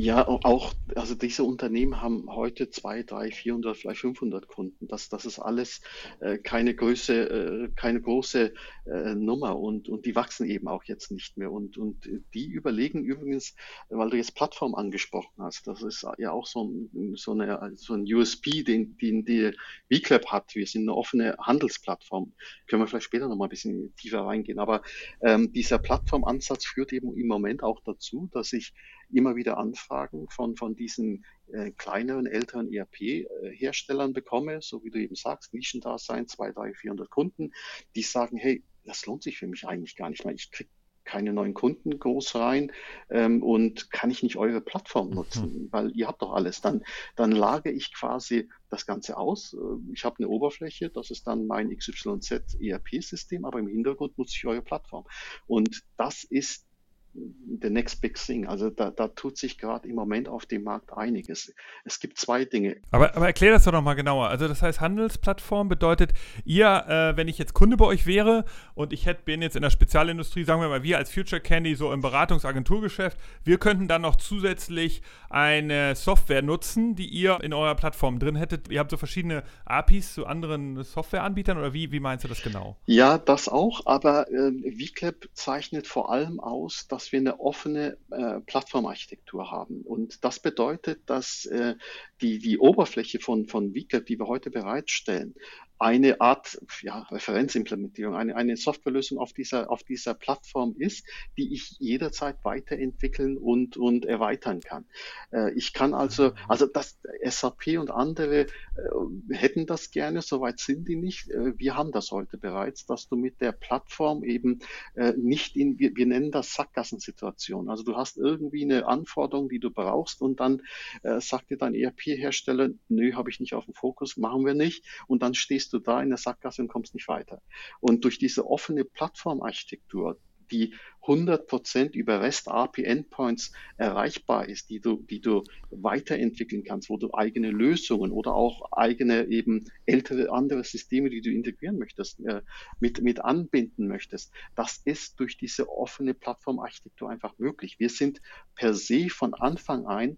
Ja, auch, also diese Unternehmen haben heute zwei, drei, 400, vielleicht 500 Kunden. Das, das ist alles äh, keine Größe, äh, keine große äh, Nummer und, und die wachsen eben auch jetzt nicht mehr. Und, und die überlegen übrigens, weil du jetzt Plattform angesprochen hast, das ist ja auch so, so, eine, so ein USP, den, den die VClap hat. Wir sind eine offene Handelsplattform. Können wir vielleicht später noch mal ein bisschen tiefer reingehen. Aber ähm, dieser Plattformansatz führt eben im Moment auch dazu, dass ich immer wieder Anfragen von, von diesen äh, kleineren, älteren ERP-Herstellern bekomme, so wie du eben sagst, Nischendasein, 200, 300, 400 Kunden, die sagen, hey, das lohnt sich für mich eigentlich gar nicht mehr. Ich kriege keine neuen Kunden groß rein ähm, und kann ich nicht eure Plattform nutzen, mhm. weil ihr habt doch alles. Dann, dann lage ich quasi das Ganze aus. Äh, ich habe eine Oberfläche, das ist dann mein XYZ ERP-System, aber im Hintergrund nutze ich eure Plattform. Und das ist the next big thing. Also da, da tut sich gerade im Moment auf dem Markt einiges. Es gibt zwei Dinge. Aber, aber erklär das doch nochmal genauer. Also das heißt, Handelsplattform bedeutet, ihr, äh, wenn ich jetzt Kunde bei euch wäre und ich hätte, bin jetzt in der Spezialindustrie, sagen wir mal, wir als Future Candy so im Beratungsagenturgeschäft, wir könnten dann noch zusätzlich eine Software nutzen, die ihr in eurer Plattform drin hättet. Ihr habt so verschiedene APIs zu anderen Softwareanbietern oder wie, wie meinst du das genau? Ja, das auch, aber äh, VClap zeichnet vor allem aus, dass wir eine offene äh, Plattformarchitektur haben. Und das bedeutet, dass äh, die, die Oberfläche von, von VClap, die wir heute bereitstellen, eine Art ja, Referenzimplementierung, eine, eine Softwarelösung auf dieser, auf dieser Plattform ist, die ich jederzeit weiterentwickeln und, und erweitern kann. Äh, ich kann also, also das SAP und andere äh, hätten das gerne, soweit sind die nicht. Äh, wir haben das heute bereits, dass du mit der Plattform eben äh, nicht in, wir, wir nennen das Sackgassensituation. Also du hast irgendwie eine Anforderung, die du brauchst und dann äh, sagt dir dein ERP-Hersteller, nö, habe ich nicht auf dem Fokus, machen wir nicht. Und dann stehst stehst du da in der Sackgasse und kommst nicht weiter. Und durch diese offene Plattformarchitektur, die 100% über REST API Endpoints erreichbar ist, die du, die du weiterentwickeln kannst, wo du eigene Lösungen oder auch eigene eben ältere andere Systeme, die du integrieren möchtest, äh, mit, mit anbinden möchtest. Das ist durch diese offene Plattformarchitektur einfach möglich. Wir sind per se von Anfang an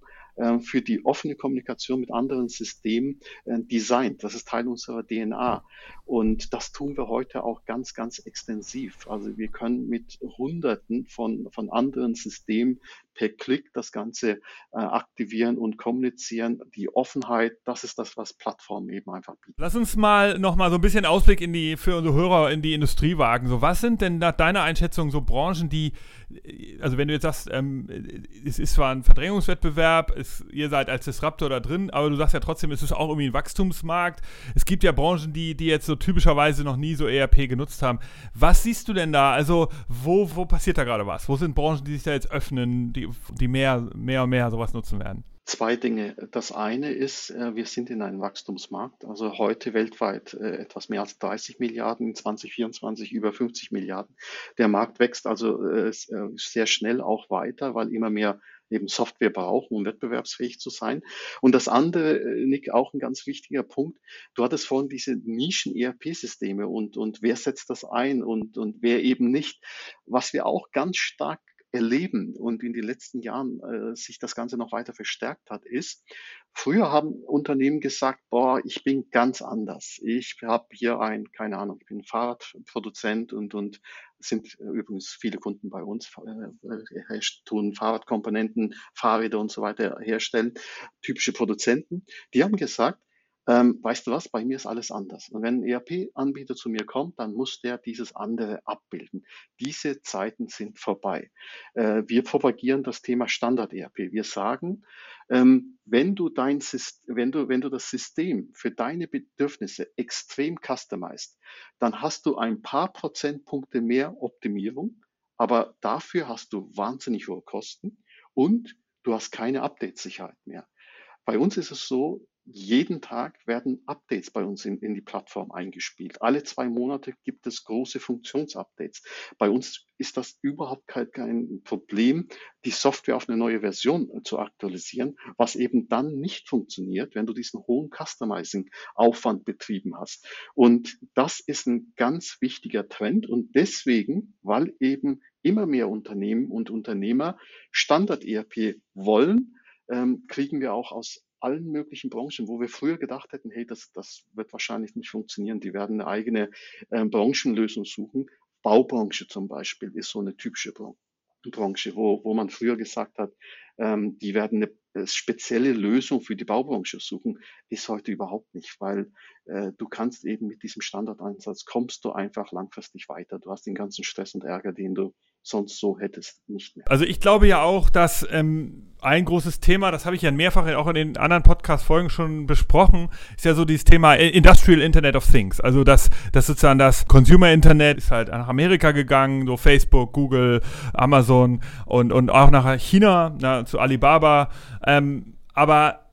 für die offene Kommunikation mit anderen Systemen äh, designt. Das ist Teil unserer DNA. Und das tun wir heute auch ganz, ganz extensiv. Also wir können mit Hunderten von, von anderen Systemen per Klick das Ganze äh, aktivieren und kommunizieren. Die Offenheit, das ist das, was Plattformen eben einfach bieten. Lass uns mal noch mal so ein bisschen Ausblick in die, für unsere Hörer in die Industrie wagen. So, was sind denn nach deiner Einschätzung so Branchen, die, also wenn du jetzt sagst, ähm, es ist zwar ein Verdrängungswettbewerb, es, ihr seid als Disruptor da drin, aber du sagst ja trotzdem, es ist auch irgendwie ein Wachstumsmarkt. Es gibt ja Branchen, die, die jetzt so typischerweise noch nie so ERP genutzt haben. Was siehst du denn da? Also, wo, wo passiert da gerade was? Wo sind Branchen, die sich da jetzt öffnen, die die mehr, mehr und mehr sowas nutzen werden? Zwei Dinge. Das eine ist, äh, wir sind in einem Wachstumsmarkt, also heute weltweit äh, etwas mehr als 30 Milliarden, in 2024 über 50 Milliarden. Der Markt wächst also äh, sehr schnell auch weiter, weil immer mehr eben Software brauchen, um wettbewerbsfähig zu sein. Und das andere, Nick, auch ein ganz wichtiger Punkt. Du hattest vorhin diese Nischen-ERP-Systeme und, und wer setzt das ein und, und wer eben nicht. Was wir auch ganz stark erleben und in den letzten Jahren äh, sich das Ganze noch weiter verstärkt hat, ist, früher haben Unternehmen gesagt, boah, ich bin ganz anders. Ich habe hier ein, keine Ahnung, ich bin Fahrradproduzent und, und sind übrigens viele Kunden bei uns, äh, äh tun Fahrradkomponenten, Fahrräder und so weiter herstellen, typische Produzenten. Die haben gesagt, ähm, weißt du was, bei mir ist alles anders. Und wenn ein ERP-Anbieter zu mir kommt, dann muss der dieses andere abbilden. Diese Zeiten sind vorbei. Äh, wir propagieren das Thema Standard-ERP. Wir sagen, ähm, wenn du dein wenn du, wenn du das System für deine Bedürfnisse extrem customized, dann hast du ein paar Prozentpunkte mehr Optimierung, aber dafür hast du wahnsinnig hohe Kosten und du hast keine Update-Sicherheit mehr. Bei uns ist es so, jeden Tag werden Updates bei uns in, in, die Plattform eingespielt. Alle zwei Monate gibt es große Funktionsupdates. Bei uns ist das überhaupt kein, Problem, die Software auf eine neue Version äh, zu aktualisieren, was eben dann nicht funktioniert, wenn du diesen hohen Customizing-Aufwand betrieben hast. Und das ist ein ganz wichtiger Trend und deswegen, weil eben immer mehr Unternehmen und Unternehmer Standard-ERP wollen, ähm, kriegen wir auch aus allen möglichen Branchen, wo wir früher gedacht hätten, hey, das, das wird wahrscheinlich nicht funktionieren, die werden eine eigene äh, Branchenlösung suchen. Baubranche zum Beispiel ist so eine typische Branche, wo, wo man früher gesagt hat, ähm, die werden eine äh, spezielle Lösung für die Baubranche suchen, ist heute überhaupt nicht, weil äh, du kannst eben mit diesem Standardeinsatz kommst du einfach langfristig weiter. Du hast den ganzen Stress und Ärger, den du sonst so hättest nicht mehr. Also ich glaube ja auch, dass ähm, ein großes Thema, das habe ich ja mehrfach auch in den anderen Podcast-Folgen schon besprochen, ist ja so dieses Thema Industrial Internet of Things. Also das, das sozusagen das Consumer Internet ist halt nach Amerika gegangen, so Facebook, Google, Amazon und, und auch nach China, na, zu Alibaba. Ähm, aber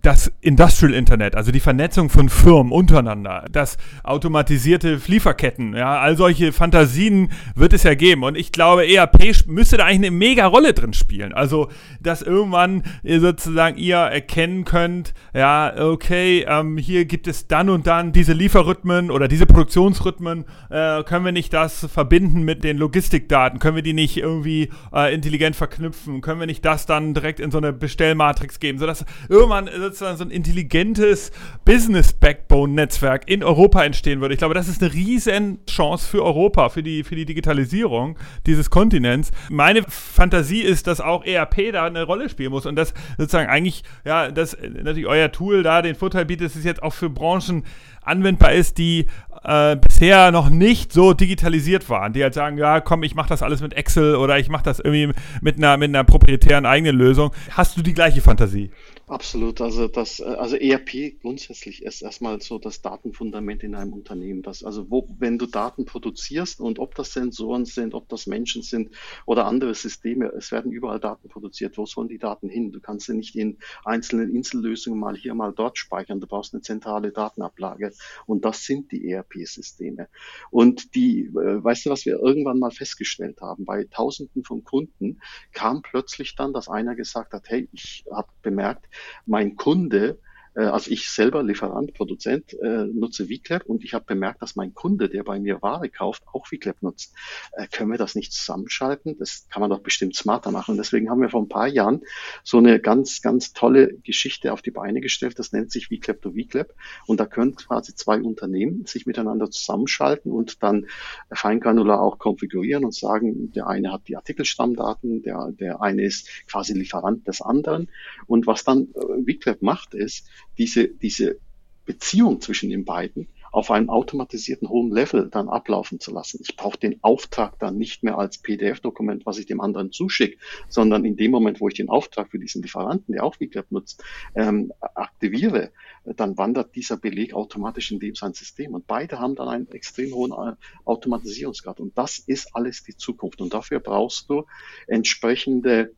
das Industrial Internet, also die Vernetzung von Firmen untereinander, das automatisierte Lieferketten, ja, all solche Fantasien wird es ja geben. Und ich glaube, ERP müsste da eigentlich eine mega Rolle drin spielen. Also, dass irgendwann sozusagen ihr erkennen könnt, ja, okay, ähm, hier gibt es dann und dann diese Lieferrhythmen oder diese Produktionsrhythmen, äh, können wir nicht das verbinden mit den Logistikdaten, können wir die nicht irgendwie äh, intelligent verknüpfen, können wir nicht das dann direkt in so eine Bestellmatrix geben, sodass irgendwann man sozusagen so ein intelligentes Business-Backbone-Netzwerk in Europa entstehen würde. Ich glaube, das ist eine riesen Chance für Europa, für die, für die Digitalisierung dieses Kontinents. Meine Fantasie ist, dass auch ERP da eine Rolle spielen muss und dass sozusagen eigentlich, ja, dass natürlich euer Tool da den Vorteil bietet, dass es jetzt auch für Branchen anwendbar ist, die äh, bisher noch nicht so digitalisiert waren, die halt sagen, ja, komm, ich mache das alles mit Excel oder ich mache das irgendwie mit einer, mit einer proprietären eigenen Lösung. Hast du die gleiche Fantasie? Absolut. Also das, also ERP grundsätzlich ist erstmal so das Datenfundament in einem Unternehmen. Das, also wo, wenn du Daten produzierst und ob das Sensoren sind, ob das Menschen sind oder andere Systeme, es werden überall Daten produziert. Wo sollen die Daten hin? Du kannst sie nicht in einzelnen Insellösungen mal hier, mal dort speichern. Du brauchst eine zentrale Datenablage. Und das sind die ERP-Systeme. Und die, äh, weißt du, was wir irgendwann mal festgestellt haben? Bei Tausenden von Kunden kam plötzlich dann, dass einer gesagt hat, hey, ich habe bemerkt, mein Kunde also ich selber Lieferant, Produzent, äh, nutze VClap und ich habe bemerkt, dass mein Kunde, der bei mir Ware kauft, auch VClap nutzt. Äh, können wir das nicht zusammenschalten? Das kann man doch bestimmt smarter machen. deswegen haben wir vor ein paar Jahren so eine ganz, ganz tolle Geschichte auf die Beine gestellt. Das nennt sich VClap to VClap. Und da können quasi zwei Unternehmen sich miteinander zusammenschalten und dann feingranular auch konfigurieren und sagen, der eine hat die Artikelstammdaten, der, der eine ist quasi Lieferant des anderen. Und was dann äh, VClap macht, ist, diese, diese Beziehung zwischen den beiden auf einem automatisierten hohen Level dann ablaufen zu lassen. Ich brauche den Auftrag dann nicht mehr als PDF-Dokument, was ich dem anderen zuschicke, sondern in dem Moment, wo ich den Auftrag für diesen Lieferanten, der auch VClap nutzt, ähm, aktiviere, dann wandert dieser Beleg automatisch in dem sein System. Und beide haben dann einen extrem hohen äh, Automatisierungsgrad. Und das ist alles die Zukunft. Und dafür brauchst du entsprechende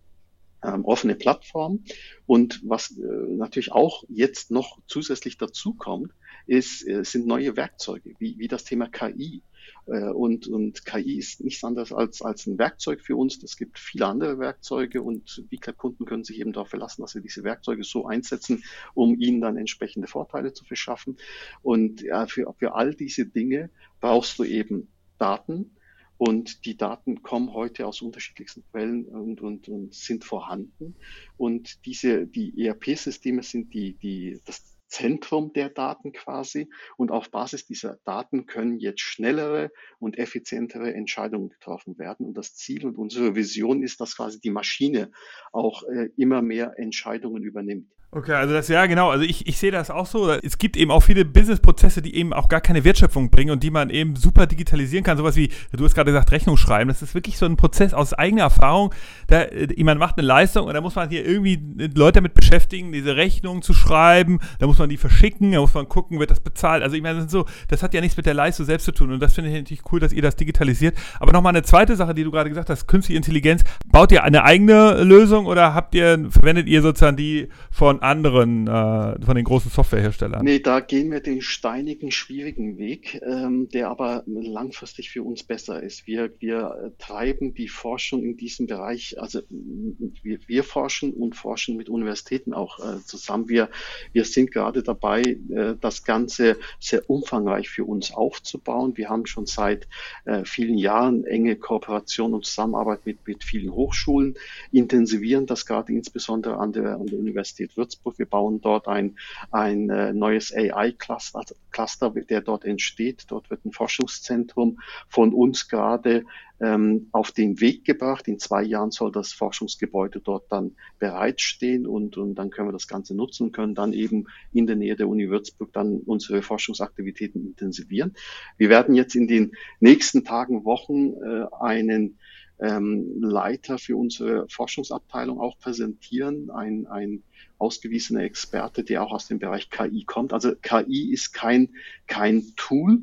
ähm, offene Plattform. Und was äh, natürlich auch jetzt noch zusätzlich dazu kommt, ist, äh, sind neue Werkzeuge, wie, wie das Thema KI. Äh, und, und KI ist nichts anderes als, als ein Werkzeug für uns. Es gibt viele andere Werkzeuge und VClap-Kunden können sich eben darauf verlassen, dass wir diese Werkzeuge so einsetzen, um ihnen dann entsprechende Vorteile zu verschaffen. Und ja, für, für all diese Dinge brauchst du eben Daten, und die Daten kommen heute aus unterschiedlichsten Quellen und, und, und sind vorhanden. Und diese, die ERP-Systeme sind die, die, das Zentrum der Daten quasi. Und auf Basis dieser Daten können jetzt schnellere und effizientere Entscheidungen getroffen werden. Und das Ziel und unsere Vision ist, dass quasi die Maschine auch äh, immer mehr Entscheidungen übernimmt. Okay, also das, ja genau, also ich, ich sehe das auch so. Es gibt eben auch viele Businessprozesse, die eben auch gar keine Wertschöpfung bringen und die man eben super digitalisieren kann. Sowas wie, du hast gerade gesagt, Rechnung schreiben. Das ist wirklich so ein Prozess aus eigener Erfahrung. Da, jemand macht eine Leistung und da muss man hier irgendwie Leute damit beschäftigen, diese Rechnung zu schreiben. Da muss man die verschicken, da muss man gucken, wird das bezahlt. Also ich meine, das, so, das hat ja nichts mit der Leistung selbst zu tun und das finde ich natürlich cool, dass ihr das digitalisiert. Aber nochmal eine zweite Sache, die du gerade gesagt hast, künstliche Intelligenz. Baut ihr eine eigene Lösung oder habt ihr, verwendet ihr sozusagen die von anderen, äh, von den großen Softwareherstellern? Nee, da gehen wir den steinigen, schwierigen Weg, ähm, der aber langfristig für uns besser ist. Wir, wir treiben die Forschung in diesem Bereich, also wir, wir forschen und forschen mit Universitäten auch äh, zusammen. Wir, wir sind gerade dabei, äh, das Ganze sehr umfangreich für uns aufzubauen. Wir haben schon seit äh, vielen Jahren enge Kooperation und Zusammenarbeit mit, mit vielen Hochschulen, intensivieren das gerade insbesondere an der, an der Universität Würzburg Würzburg. Wir bauen dort ein, ein äh, neues AI-Cluster, Cluster, der dort entsteht. Dort wird ein Forschungszentrum von uns gerade ähm, auf den Weg gebracht. In zwei Jahren soll das Forschungsgebäude dort dann bereitstehen und, und dann können wir das Ganze nutzen und können dann eben in der Nähe der Uni Würzburg dann unsere Forschungsaktivitäten intensivieren. Wir werden jetzt in den nächsten Tagen, Wochen äh, einen ähm, Leiter für unsere Forschungsabteilung auch präsentieren, ein, ein ausgewiesener Experte, der auch aus dem Bereich KI kommt. Also KI ist kein, kein Tool,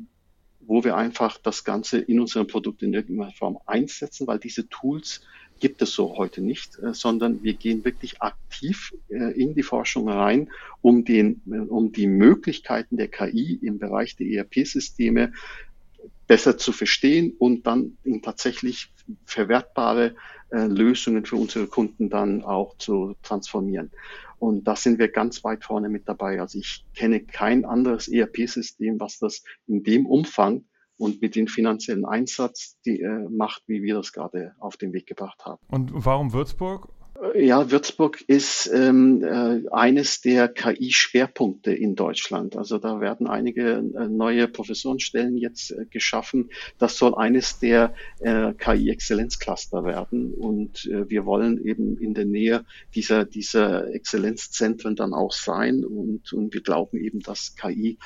wo wir einfach das Ganze in unserem Produkt in irgendeiner Form einsetzen, weil diese Tools gibt es so heute nicht, äh, sondern wir gehen wirklich aktiv äh, in die Forschung rein, um, den, äh, um die Möglichkeiten der KI im Bereich der ERP-Systeme besser zu verstehen und dann in tatsächlich verwertbare äh, Lösungen für unsere Kunden dann auch zu transformieren. Und da sind wir ganz weit vorne mit dabei. Also ich kenne kein anderes ERP-System, was das in dem Umfang und mit dem finanziellen Einsatz die, äh, macht, wie wir das gerade auf den Weg gebracht haben. Und warum Würzburg? Ja, Würzburg ist ähm, äh, eines der KI-Schwerpunkte in Deutschland. Also da werden einige äh, neue Professorenstellen jetzt äh, geschaffen. Das soll eines der äh, KI-Exzellenzcluster werden. Und äh, wir wollen eben in der Nähe dieser, dieser Exzellenzzentren dann auch sein. Und, und wir glauben eben, dass KI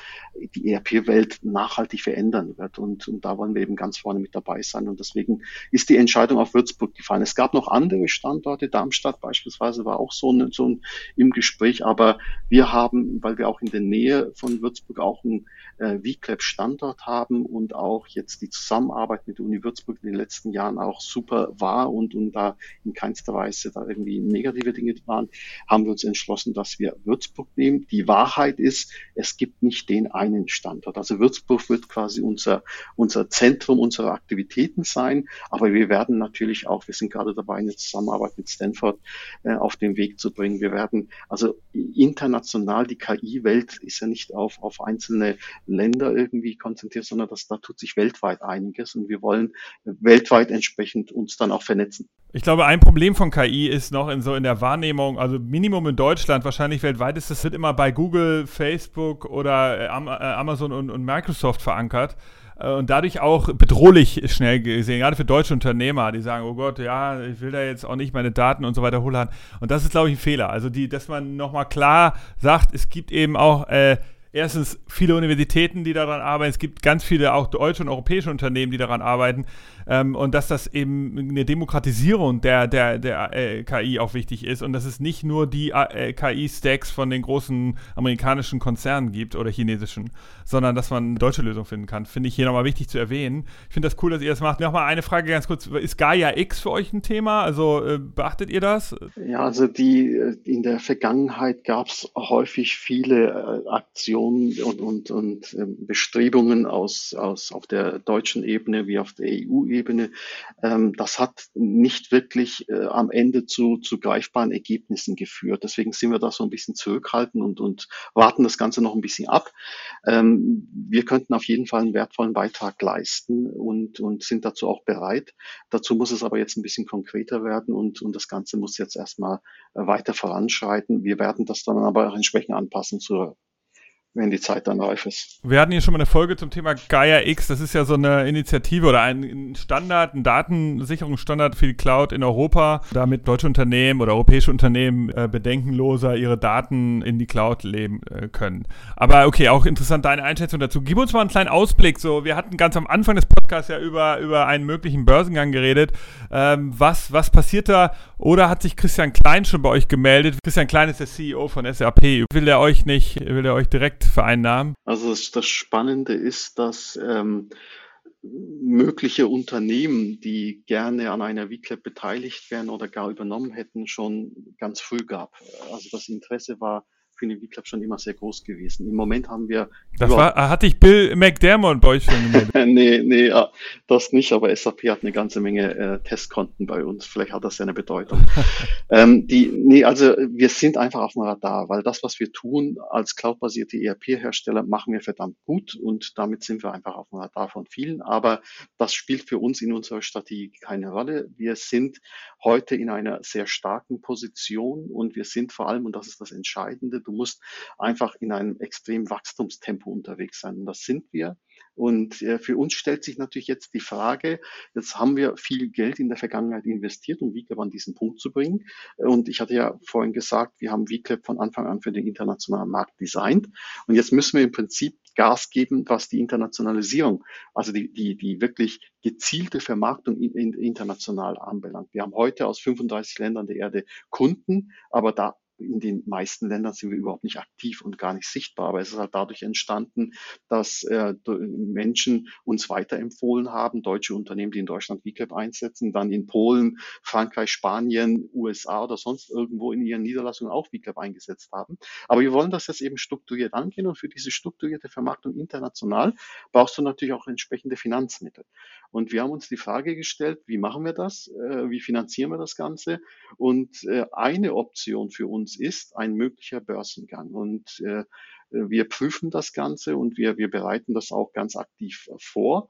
die ERP-Welt nachhaltig verändern wird. Und, und da wollen wir eben ganz vorne mit dabei sein. Und deswegen ist die Entscheidung auf Würzburg gefallen. Es gab noch andere Standorte, Darmstadt Darmstadt beispielsweise war auch so, ein, so ein, im Gespräch, aber wir haben, weil wir auch in der Nähe von Würzburg auch einen äh, VCLAB-Standort haben und auch jetzt die Zusammenarbeit mit der Uni Würzburg in den letzten Jahren auch super war und, und da in keinster Weise da irgendwie negative Dinge waren, haben wir uns entschlossen, dass wir Würzburg nehmen. Die Wahrheit ist, es gibt nicht den einen Standort. Also Würzburg wird quasi unser, unser Zentrum unserer Aktivitäten sein, aber wir werden natürlich auch, wir sind gerade dabei, eine Zusammenarbeit mit Stanford äh, auf den Weg zu bringen. Wir werden also international, die KI-Welt ist ja nicht auf, auf einzelne Länder irgendwie konzentriert, sondern das, da tut sich weltweit einiges und wir wollen weltweit entsprechend uns dann auch vernetzen. Ich glaube, ein Problem von KI ist noch in so in der Wahrnehmung, also Minimum in Deutschland, wahrscheinlich weltweit ist das wird immer bei Google, Facebook oder äh, Amazon und, und Microsoft verankert. Äh, und dadurch auch bedrohlich schnell gesehen, gerade für deutsche Unternehmer, die sagen, oh Gott, ja, ich will da jetzt auch nicht meine Daten und so weiter holen. Und das ist, glaube ich, ein Fehler. Also, die, dass man nochmal klar sagt, es gibt eben auch äh, erstens viele Universitäten, die daran arbeiten. Es gibt ganz viele auch deutsche und europäische Unternehmen, die daran arbeiten. Ähm, und dass das eben eine Demokratisierung der, der, der äh, KI auch wichtig ist und dass es nicht nur die äh, KI-Stacks von den großen amerikanischen Konzernen gibt oder chinesischen, sondern dass man eine deutsche Lösung finden kann. Finde ich hier nochmal wichtig zu erwähnen. Ich finde das cool, dass ihr das macht. Nochmal eine Frage ganz kurz. Ist Gaia X für euch ein Thema? Also äh, beachtet ihr das? Ja, also die äh, in der Vergangenheit gab es häufig viele äh, Aktionen Diskussionen und, und, und ähm, Bestrebungen aus, aus, auf der deutschen Ebene wie auf der EU-Ebene. Ähm, das hat nicht wirklich äh, am Ende zu, zu greifbaren Ergebnissen geführt. Deswegen sind wir da so ein bisschen zurückhaltend und, und warten das Ganze noch ein bisschen ab. Ähm, wir könnten auf jeden Fall einen wertvollen Beitrag leisten und, und sind dazu auch bereit. Dazu muss es aber jetzt ein bisschen konkreter werden und, und das Ganze muss jetzt erstmal weiter voranschreiten. Wir werden das dann aber auch entsprechend anpassen zur wenn die Zeit dann reif ist. Wir hatten hier schon mal eine Folge zum Thema Gaia X. Das ist ja so eine Initiative oder ein Standard, ein Datensicherungsstandard für die Cloud in Europa, damit deutsche Unternehmen oder europäische Unternehmen äh, bedenkenloser ihre Daten in die Cloud leben äh, können. Aber okay, auch interessant deine Einschätzung dazu. Gib uns mal einen kleinen Ausblick. So, wir hatten ganz am Anfang des Podcasts ja über, über einen möglichen Börsengang geredet. Ähm, was, was passiert da? Oder hat sich Christian Klein schon bei euch gemeldet? Christian Klein ist der CEO von SAP. Will er euch nicht, will er euch direkt vereinnahmen? Also das, das Spannende ist, dass ähm, mögliche Unternehmen, die gerne an einer VClap beteiligt wären oder gar übernommen hätten, schon ganz früh gab. Also das Interesse war für den V-Club schon immer sehr groß gewesen. Im Moment haben wir. Das war, hatte ich Bill McDermott bei euch schon gemeldet? nee, nee, das nicht, aber SAP hat eine ganze Menge äh, Testkonten bei uns. Vielleicht hat das ja eine Bedeutung. ähm, die, nee, also wir sind einfach auf dem Radar, weil das, was wir tun als cloudbasierte ERP-Hersteller, machen wir verdammt gut und damit sind wir einfach auf dem Radar von vielen. Aber das spielt für uns in unserer Strategie keine Rolle. Wir sind heute in einer sehr starken Position und wir sind vor allem, und das ist das Entscheidende, Du musst einfach in einem extremen Wachstumstempo unterwegs sein. Und das sind wir. Und äh, für uns stellt sich natürlich jetzt die Frage, jetzt haben wir viel Geld in der Vergangenheit investiert, um VClap an diesen Punkt zu bringen. Und ich hatte ja vorhin gesagt, wir haben VClap von Anfang an für den internationalen Markt designt. Und jetzt müssen wir im Prinzip Gas geben, was die Internationalisierung, also die, die, die wirklich gezielte Vermarktung in, in, international anbelangt. Wir haben heute aus 35 Ländern der Erde Kunden, aber da in den meisten Ländern sind wir überhaupt nicht aktiv und gar nicht sichtbar. Aber es ist halt dadurch entstanden, dass äh, Menschen uns weiterempfohlen haben, deutsche Unternehmen, die in Deutschland VCAP einsetzen, dann in Polen, Frankreich, Spanien, USA oder sonst irgendwo in ihren Niederlassungen auch VCAP eingesetzt haben. Aber wir wollen das jetzt eben strukturiert angehen und für diese strukturierte Vermarktung international brauchst du natürlich auch entsprechende Finanzmittel. Und wir haben uns die Frage gestellt, wie machen wir das? Äh, wie finanzieren wir das Ganze? Und äh, eine Option für uns ist ein möglicher Börsengang. Und äh, wir prüfen das Ganze und wir, wir bereiten das auch ganz aktiv vor.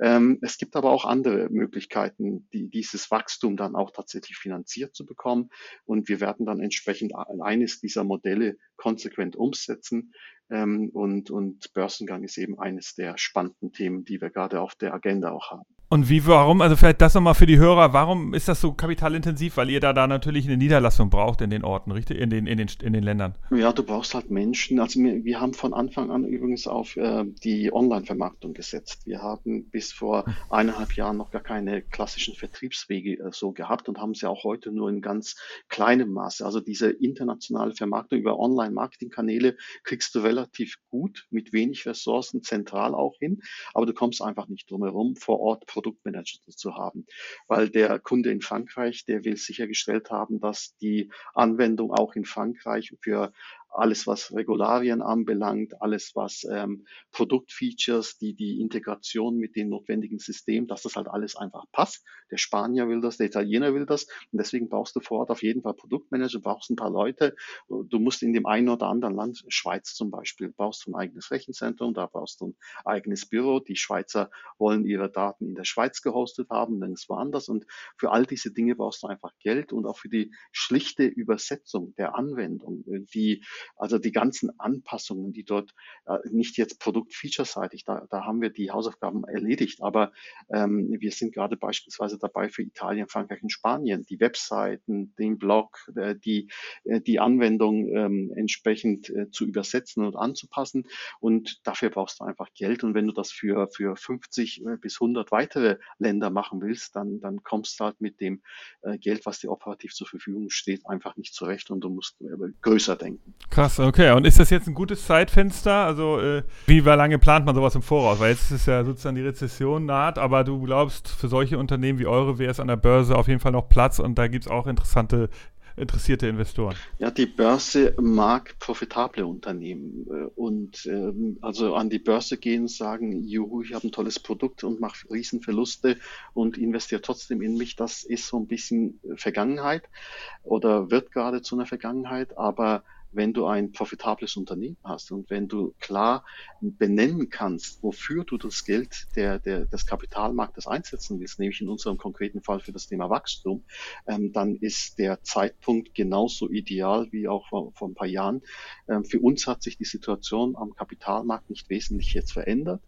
Ähm, es gibt aber auch andere Möglichkeiten, die, dieses Wachstum dann auch tatsächlich finanziert zu bekommen. Und wir werden dann entsprechend eines dieser Modelle konsequent umsetzen. Ähm, und, und Börsengang ist eben eines der spannenden Themen, die wir gerade auf der Agenda auch haben. Und wie, warum, also vielleicht das nochmal für die Hörer, warum ist das so kapitalintensiv? Weil ihr da, da natürlich eine Niederlassung braucht in den Orten, richtig? In den, in den, in den Ländern. Ja, du brauchst halt Menschen. Also wir, wir haben von Anfang an übrigens auf äh, die Online-Vermarktung gesetzt. Wir haben bis vor eineinhalb Jahren noch gar keine klassischen Vertriebswege äh, so gehabt und haben sie auch heute nur in ganz kleinem Maße. Also diese internationale Vermarktung über Online-Marketing-Kanäle kriegst du relativ gut mit wenig Ressourcen zentral auch hin, aber du kommst einfach nicht drum herum, vor Ort Produktmanager zu haben. Weil der Kunde in Frankreich, der will sichergestellt haben, dass die Anwendung auch in Frankreich für alles, was Regularien anbelangt, alles, was ähm, Produktfeatures, die, die Integration mit den notwendigen Systemen, dass das halt alles einfach passt. Der Spanier will das, der Italiener will das und deswegen brauchst du vor Ort auf jeden Fall Produktmanager, brauchst ein paar Leute. Du musst in dem einen oder anderen Land, Schweiz zum Beispiel, brauchst du ein eigenes Rechenzentrum, da brauchst du ein eigenes Büro. Die Schweizer wollen ihre Daten in der Schweiz gehostet haben, dann ist woanders und für all diese Dinge brauchst du einfach Geld und auch für die schlichte Übersetzung der Anwendung, die also die ganzen Anpassungen, die dort äh, nicht jetzt Produkt-Feature-seitig, da, da haben wir die Hausaufgaben erledigt, aber ähm, wir sind gerade beispielsweise dabei für Italien, Frankreich und Spanien, die Webseiten, den Blog, äh, die, äh, die Anwendung ähm, entsprechend äh, zu übersetzen und anzupassen. Und dafür brauchst du einfach Geld. Und wenn du das für, für 50 äh, bis 100 weitere Länder machen willst, dann, dann kommst du halt mit dem äh, Geld, was dir operativ zur Verfügung steht, einfach nicht zurecht und du musst äh, größer denken. Krass, okay. Und ist das jetzt ein gutes Zeitfenster? Also, äh, wie lange plant man sowas im Voraus? Weil jetzt ist ja sozusagen die Rezession naht, aber du glaubst, für solche Unternehmen wie eure wäre es an der Börse auf jeden Fall noch Platz und da gibt es auch interessante interessierte Investoren? Ja, die Börse mag profitable Unternehmen äh, und ähm, also an die Börse gehen sagen, juhu, ich habe ein tolles Produkt und mache Riesenverluste und investiere trotzdem in mich, das ist so ein bisschen Vergangenheit oder wird gerade zu einer Vergangenheit, aber wenn du ein profitables Unternehmen hast und wenn du klar benennen kannst, wofür du das Geld der, der, des Kapitalmarktes einsetzen willst, nämlich in unserem konkreten Fall für das Thema Wachstum, ähm, dann ist der Zeitpunkt genauso ideal wie auch vor, vor ein paar Jahren. Ähm, für uns hat sich die Situation am Kapitalmarkt nicht wesentlich jetzt verändert.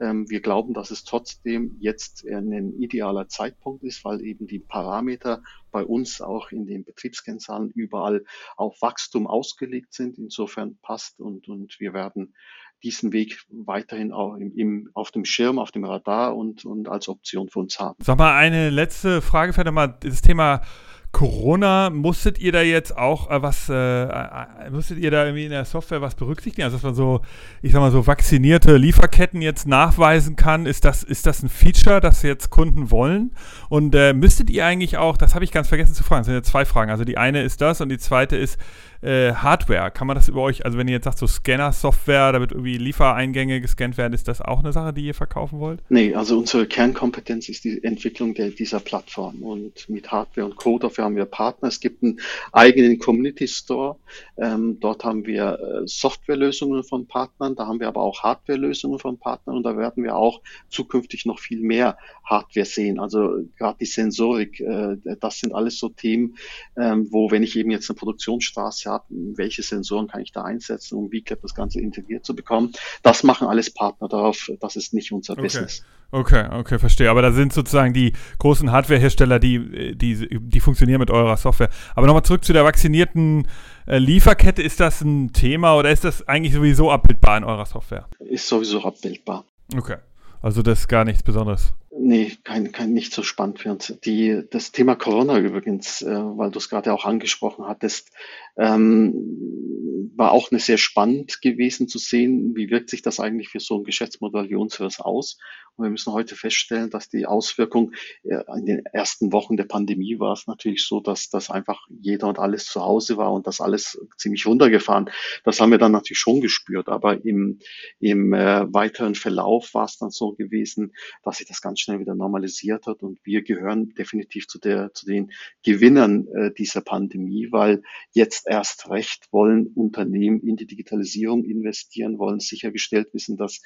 Ähm, wir glauben, dass es trotzdem jetzt ein idealer Zeitpunkt ist, weil eben die Parameter bei uns auch in den Betriebskennzahlen überall auf Wachstum ausgelegt sind. Insofern passt und, und wir werden diesen Weg weiterhin auch im, im, auf dem Schirm, auf dem Radar und, und als Option für uns haben. Sag mal, eine letzte Frage, vielleicht mal das Thema Corona, musstet ihr da jetzt auch äh, was, äh, äh, musstet ihr da irgendwie in der Software was berücksichtigen? Also, dass man so, ich sag mal, so vaccinierte Lieferketten jetzt nachweisen kann, ist das, ist das ein Feature, das jetzt Kunden wollen? Und äh, müsstet ihr eigentlich auch, das habe ich ganz vergessen zu fragen, das sind ja zwei Fragen. Also die eine ist das und die zweite ist, äh, Hardware. Kann man das über euch, also wenn ihr jetzt sagt, so Scanner-Software, damit irgendwie Liefereingänge gescannt werden, ist das auch eine Sache, die ihr verkaufen wollt? Nee, also unsere Kernkompetenz ist die Entwicklung der, dieser Plattform und mit Hardware und Code, dafür haben wir Partner. Es gibt einen eigenen Community Store. Ähm, dort haben wir äh, Softwarelösungen von Partnern, da haben wir aber auch Hardwarelösungen von Partnern und da werden wir auch zukünftig noch viel mehr Hardware sehen. Also gerade die Sensorik, äh, das sind alles so Themen, ähm, wo wenn ich eben jetzt eine Produktionsstraße habe, welche Sensoren kann ich da einsetzen, um VCAP das Ganze integriert zu bekommen. Das machen alles Partner darauf, das ist nicht unser okay. Business. Okay, okay, verstehe. Aber da sind sozusagen die großen Hardwarehersteller, die, die, die funktionieren mit eurer Software. Aber nochmal zurück zu der vaccinierten äh, Lieferkette. Ist das ein Thema oder ist das eigentlich sowieso abbildbar in eurer Software? Ist sowieso abbildbar. Okay. Also das ist gar nichts Besonderes. Nee, kein, kein, nicht so spannend für uns. Die, das Thema Corona übrigens, äh, weil du es gerade auch angesprochen hattest, Ähm, war auch eine sehr spannend gewesen zu sehen, wie wirkt sich das eigentlich für so ein Geschäftsmodell wie unseres aus. Und wir müssen heute feststellen, dass die Auswirkung äh, in den ersten Wochen der Pandemie war es natürlich so, dass dass einfach jeder und alles zu Hause war und das alles ziemlich runtergefahren. Das haben wir dann natürlich schon gespürt, aber im, im äh, weiteren Verlauf war es dann so gewesen, dass sich das ganz schnell wieder normalisiert hat und wir gehören definitiv zu der zu den Gewinnern äh, dieser Pandemie, weil jetzt erst recht wollen Unternehmen in die Digitalisierung investieren, wollen sichergestellt wissen, dass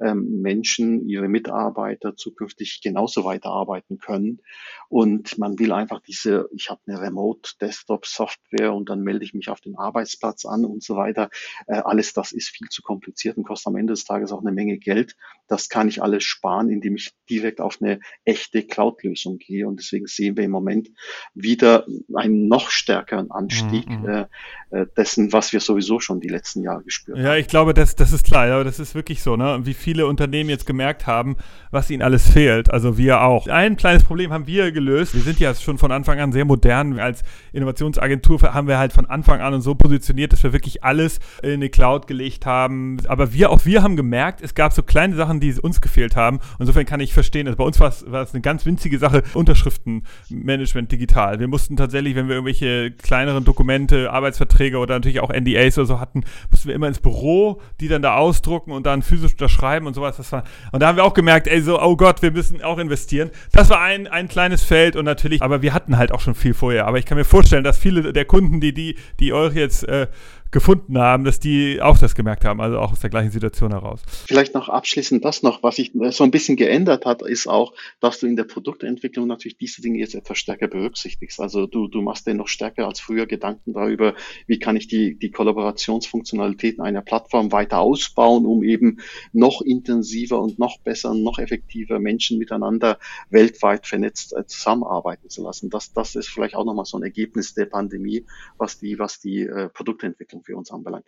ähm, Menschen ihre Mitarbeiter zukünftig genauso weiterarbeiten können. Und man will einfach diese, ich habe eine Remote-Desktop-Software und dann melde ich mich auf den Arbeitsplatz an und so weiter. Äh, alles das ist viel zu kompliziert und kostet am Ende des Tages auch eine Menge Geld. Das kann ich alles sparen, indem ich direkt auf eine echte Cloud-Lösung gehe. Und deswegen sehen wir im Moment wieder einen noch stärkeren Anstieg mhm. äh, äh dessen, was wir sowieso schon die letzten Jahre gespürt haben. Ja, ich glaube, das, das ist klar. Ja, das ist wirklich so. Ne? Wie viele Unternehmen jetzt gemerkt haben, was ihnen alles fehlt. Also wir auch. Ein kleines Problem haben wir gelöst. Wir sind ja schon von Anfang an sehr modern. Als Innovationsagentur haben wir halt von Anfang an so positioniert, dass wir wirklich alles in eine Cloud gelegt haben. Aber wir, auch wir haben gemerkt, es gab so kleine Sachen, die uns gefehlt haben. Insofern kann ich verstehen, also bei uns war es, war es eine ganz winzige Sache, Unterschriftenmanagement digital. Wir mussten tatsächlich, wenn wir irgendwelche kleineren Dokumente, Arbeitsverträge oder natürlich auch NDAs oder so hatten, mussten wir immer ins Büro, die dann da ausdrucken und dann physisch unterschreiben und sowas. Das war, und da haben wir auch gemerkt, ey, so, oh Gott, wir müssen auch investieren. Das war ein, ein kleines Feld und natürlich, aber wir hatten halt auch schon viel vorher. Aber ich kann mir vorstellen, dass viele der Kunden, die, die, die euch jetzt äh, gefunden haben, dass die auch das gemerkt haben, also auch aus der gleichen Situation heraus. Vielleicht noch abschließend das noch, was sich so ein bisschen geändert hat, ist auch, dass du in der Produktentwicklung natürlich diese Dinge jetzt etwas stärker berücksichtigst. Also du, du machst dir noch stärker als früher Gedanken darüber, wie kann ich die, die Kollaborationsfunktionalitäten einer Plattform weiter ausbauen, um eben noch intensiver und noch besser und noch effektiver Menschen miteinander weltweit vernetzt äh, zusammenarbeiten zu lassen. Das, das ist vielleicht auch nochmal so ein Ergebnis der Pandemie, was die, was die äh, Produktentwicklung Leistung für uns anbelangt.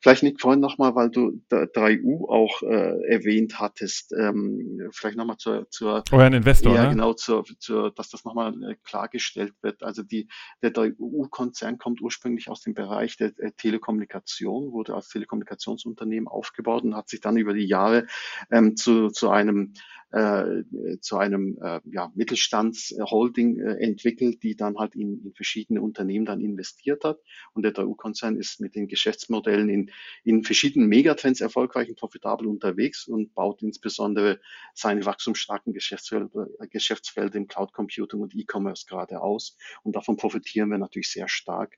Vielleicht Nick, vorhin nochmal, weil du 3U auch äh, erwähnt hattest, ähm, vielleicht nochmal zur, zur Euren Investor, ja, ne? genau, zur, zur, dass das nochmal äh, klargestellt wird. Also die, der 3U-Konzern kommt ursprünglich aus dem Bereich der, der Telekommunikation, wurde als Telekommunikationsunternehmen aufgebaut und hat sich dann über die Jahre ähm, zu, zu einem äh, zu einem äh, ja, Mittelstandsholding äh, entwickelt, die dann halt in, in verschiedene Unternehmen dann investiert hat. Und der DAU-Konzern ist mit den Geschäftsmodellen in, in verschiedenen Megatrends erfolgreich und profitabel unterwegs und baut insbesondere seine wachstumsstarken Geschäftsfelder, Geschäftsfelder im Cloud Computing und E-Commerce gerade aus. Und davon profitieren wir natürlich sehr stark.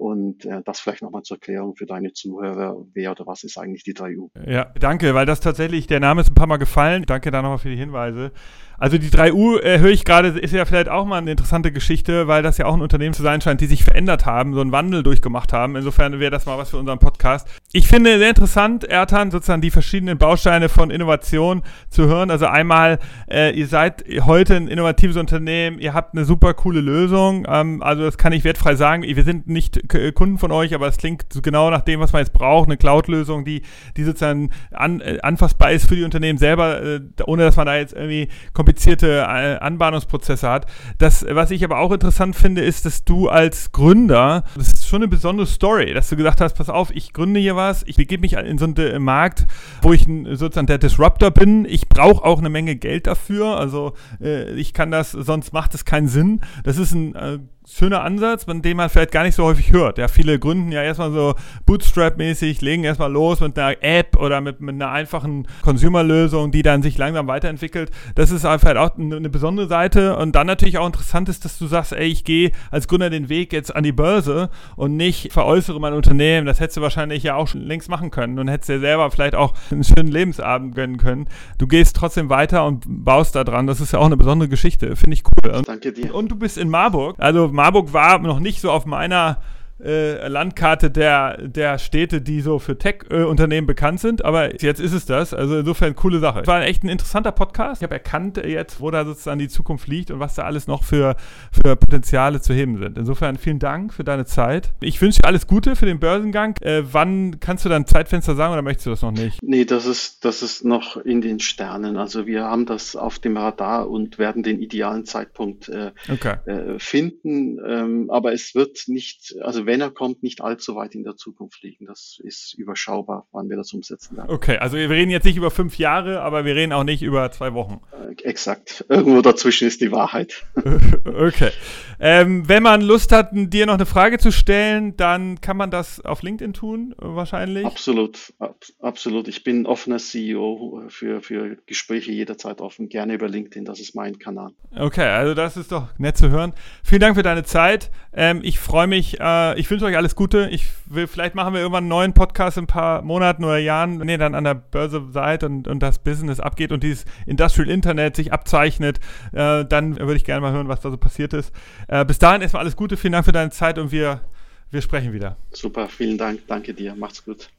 Und äh, das vielleicht nochmal zur Erklärung für deine Zuhörer, wer oder was ist eigentlich die 3U? Ja, danke, weil das tatsächlich, der Name ist ein paar Mal gefallen. Danke da nochmal für die Hinweise. Also die 3U äh, höre ich gerade, ist ja vielleicht auch mal eine interessante Geschichte, weil das ja auch ein Unternehmen zu sein scheint, die sich verändert haben, so einen Wandel durchgemacht haben. Insofern wäre das mal was für unseren Podcast. Ich finde sehr interessant, Ertan, sozusagen die verschiedenen Bausteine von Innovation zu hören. Also einmal, äh, ihr seid heute ein innovatives Unternehmen, ihr habt eine super coole Lösung. Ähm, also das kann ich wertfrei sagen. Wir sind nicht Kunden von euch, aber es klingt genau nach dem, was man jetzt braucht. Eine Cloud-Lösung, die, die sozusagen an, äh, anfassbar ist für die Unternehmen selber, äh, ohne dass man da jetzt irgendwie komplizierte äh, Anbahnungsprozesse hat. Das, was ich aber auch interessant finde, ist, dass du als Gründer, das ist schon eine besondere Story, dass du gesagt hast, pass auf, ich gründe hier ich begebe mich in so einen Markt, wo ich sozusagen der Disruptor bin. Ich brauche auch eine Menge Geld dafür. Also äh, ich kann das, sonst macht es keinen Sinn. Das ist ein äh, schöner Ansatz, von dem man vielleicht gar nicht so häufig hört. Ja, viele gründen ja erstmal so Bootstrap-mäßig, legen erstmal los mit einer App oder mit, mit einer einfachen Consumer-Lösung, die dann sich langsam weiterentwickelt. Das ist einfach auch eine, besondere Seite. Und dann natürlich auch interessant ist, dass du sagst, ey, ich gehe als Gründer den Weg jetzt an die Börse und nicht veräußere mein Unternehmen. Das hättest du wahrscheinlich ja auch schon längst machen können und hättest dir selber vielleicht auch einen schönen Lebensabend gönnen können. Du gehst trotzdem weiter und baust da dran. Das ist ja auch eine besondere Geschichte. Finde ich cool. Danke dir. Und du bist in Marburg. Also Marburg war noch nicht so auf meiner äh, Landkarte der, der Städte, die so für Tech-Unternehmen bekannt sind. Aber jetzt ist es das. Also insofern coole Sache. War echt ein interessanter Podcast. Ich habe erkannt jetzt, wo da sozusagen die Zukunft liegt und was da alles noch für, für Potenziale zu heben sind. Insofern vielen Dank für deine Zeit. Ich wünsche dir alles Gute für den Börsengang. Äh, wann kannst du dann Zeitfenster sagen oder möchtest du das noch nicht? Nee, das ist, das ist noch in den Sternen. Also wir haben das auf dem Radar und werden den idealen Zeitpunkt äh, okay. äh, finden. Ähm, aber es wird nicht, also wenn er kommt, nicht allzu weit in der Zukunft liegen. Das ist überschaubar, wann wir das umsetzen werden. Okay, also wir reden jetzt nicht über fünf Jahre, aber wir reden auch nicht über zwei Wochen. Äh, exakt. Irgendwo dazwischen ist die Wahrheit. okay. Ähm, wenn man Lust hat, dir noch eine Frage zu stellen, dann kann man das auf LinkedIn tun, wahrscheinlich. Absolut, ab, absolut. Ich bin offener CEO für, für Gespräche jederzeit offen. Gerne über LinkedIn, das ist mein Kanal. Okay, also das ist doch nett zu hören. Vielen Dank für deine Zeit. Ähm, ich freue mich, äh, ich wünsche euch alles Gute. Ich will, vielleicht machen wir irgendwann einen neuen Podcast in ein paar Monaten oder Jahren, wenn ihr dann an der Börse seid und, und das Business abgeht und dieses Industrial Internet sich abzeichnet. Äh, dann würde ich gerne mal hören, was da so passiert ist. Äh, bis dahin erstmal alles Gute, vielen Dank für deine Zeit und wir, wir sprechen wieder. Super, vielen Dank, danke dir, macht's gut.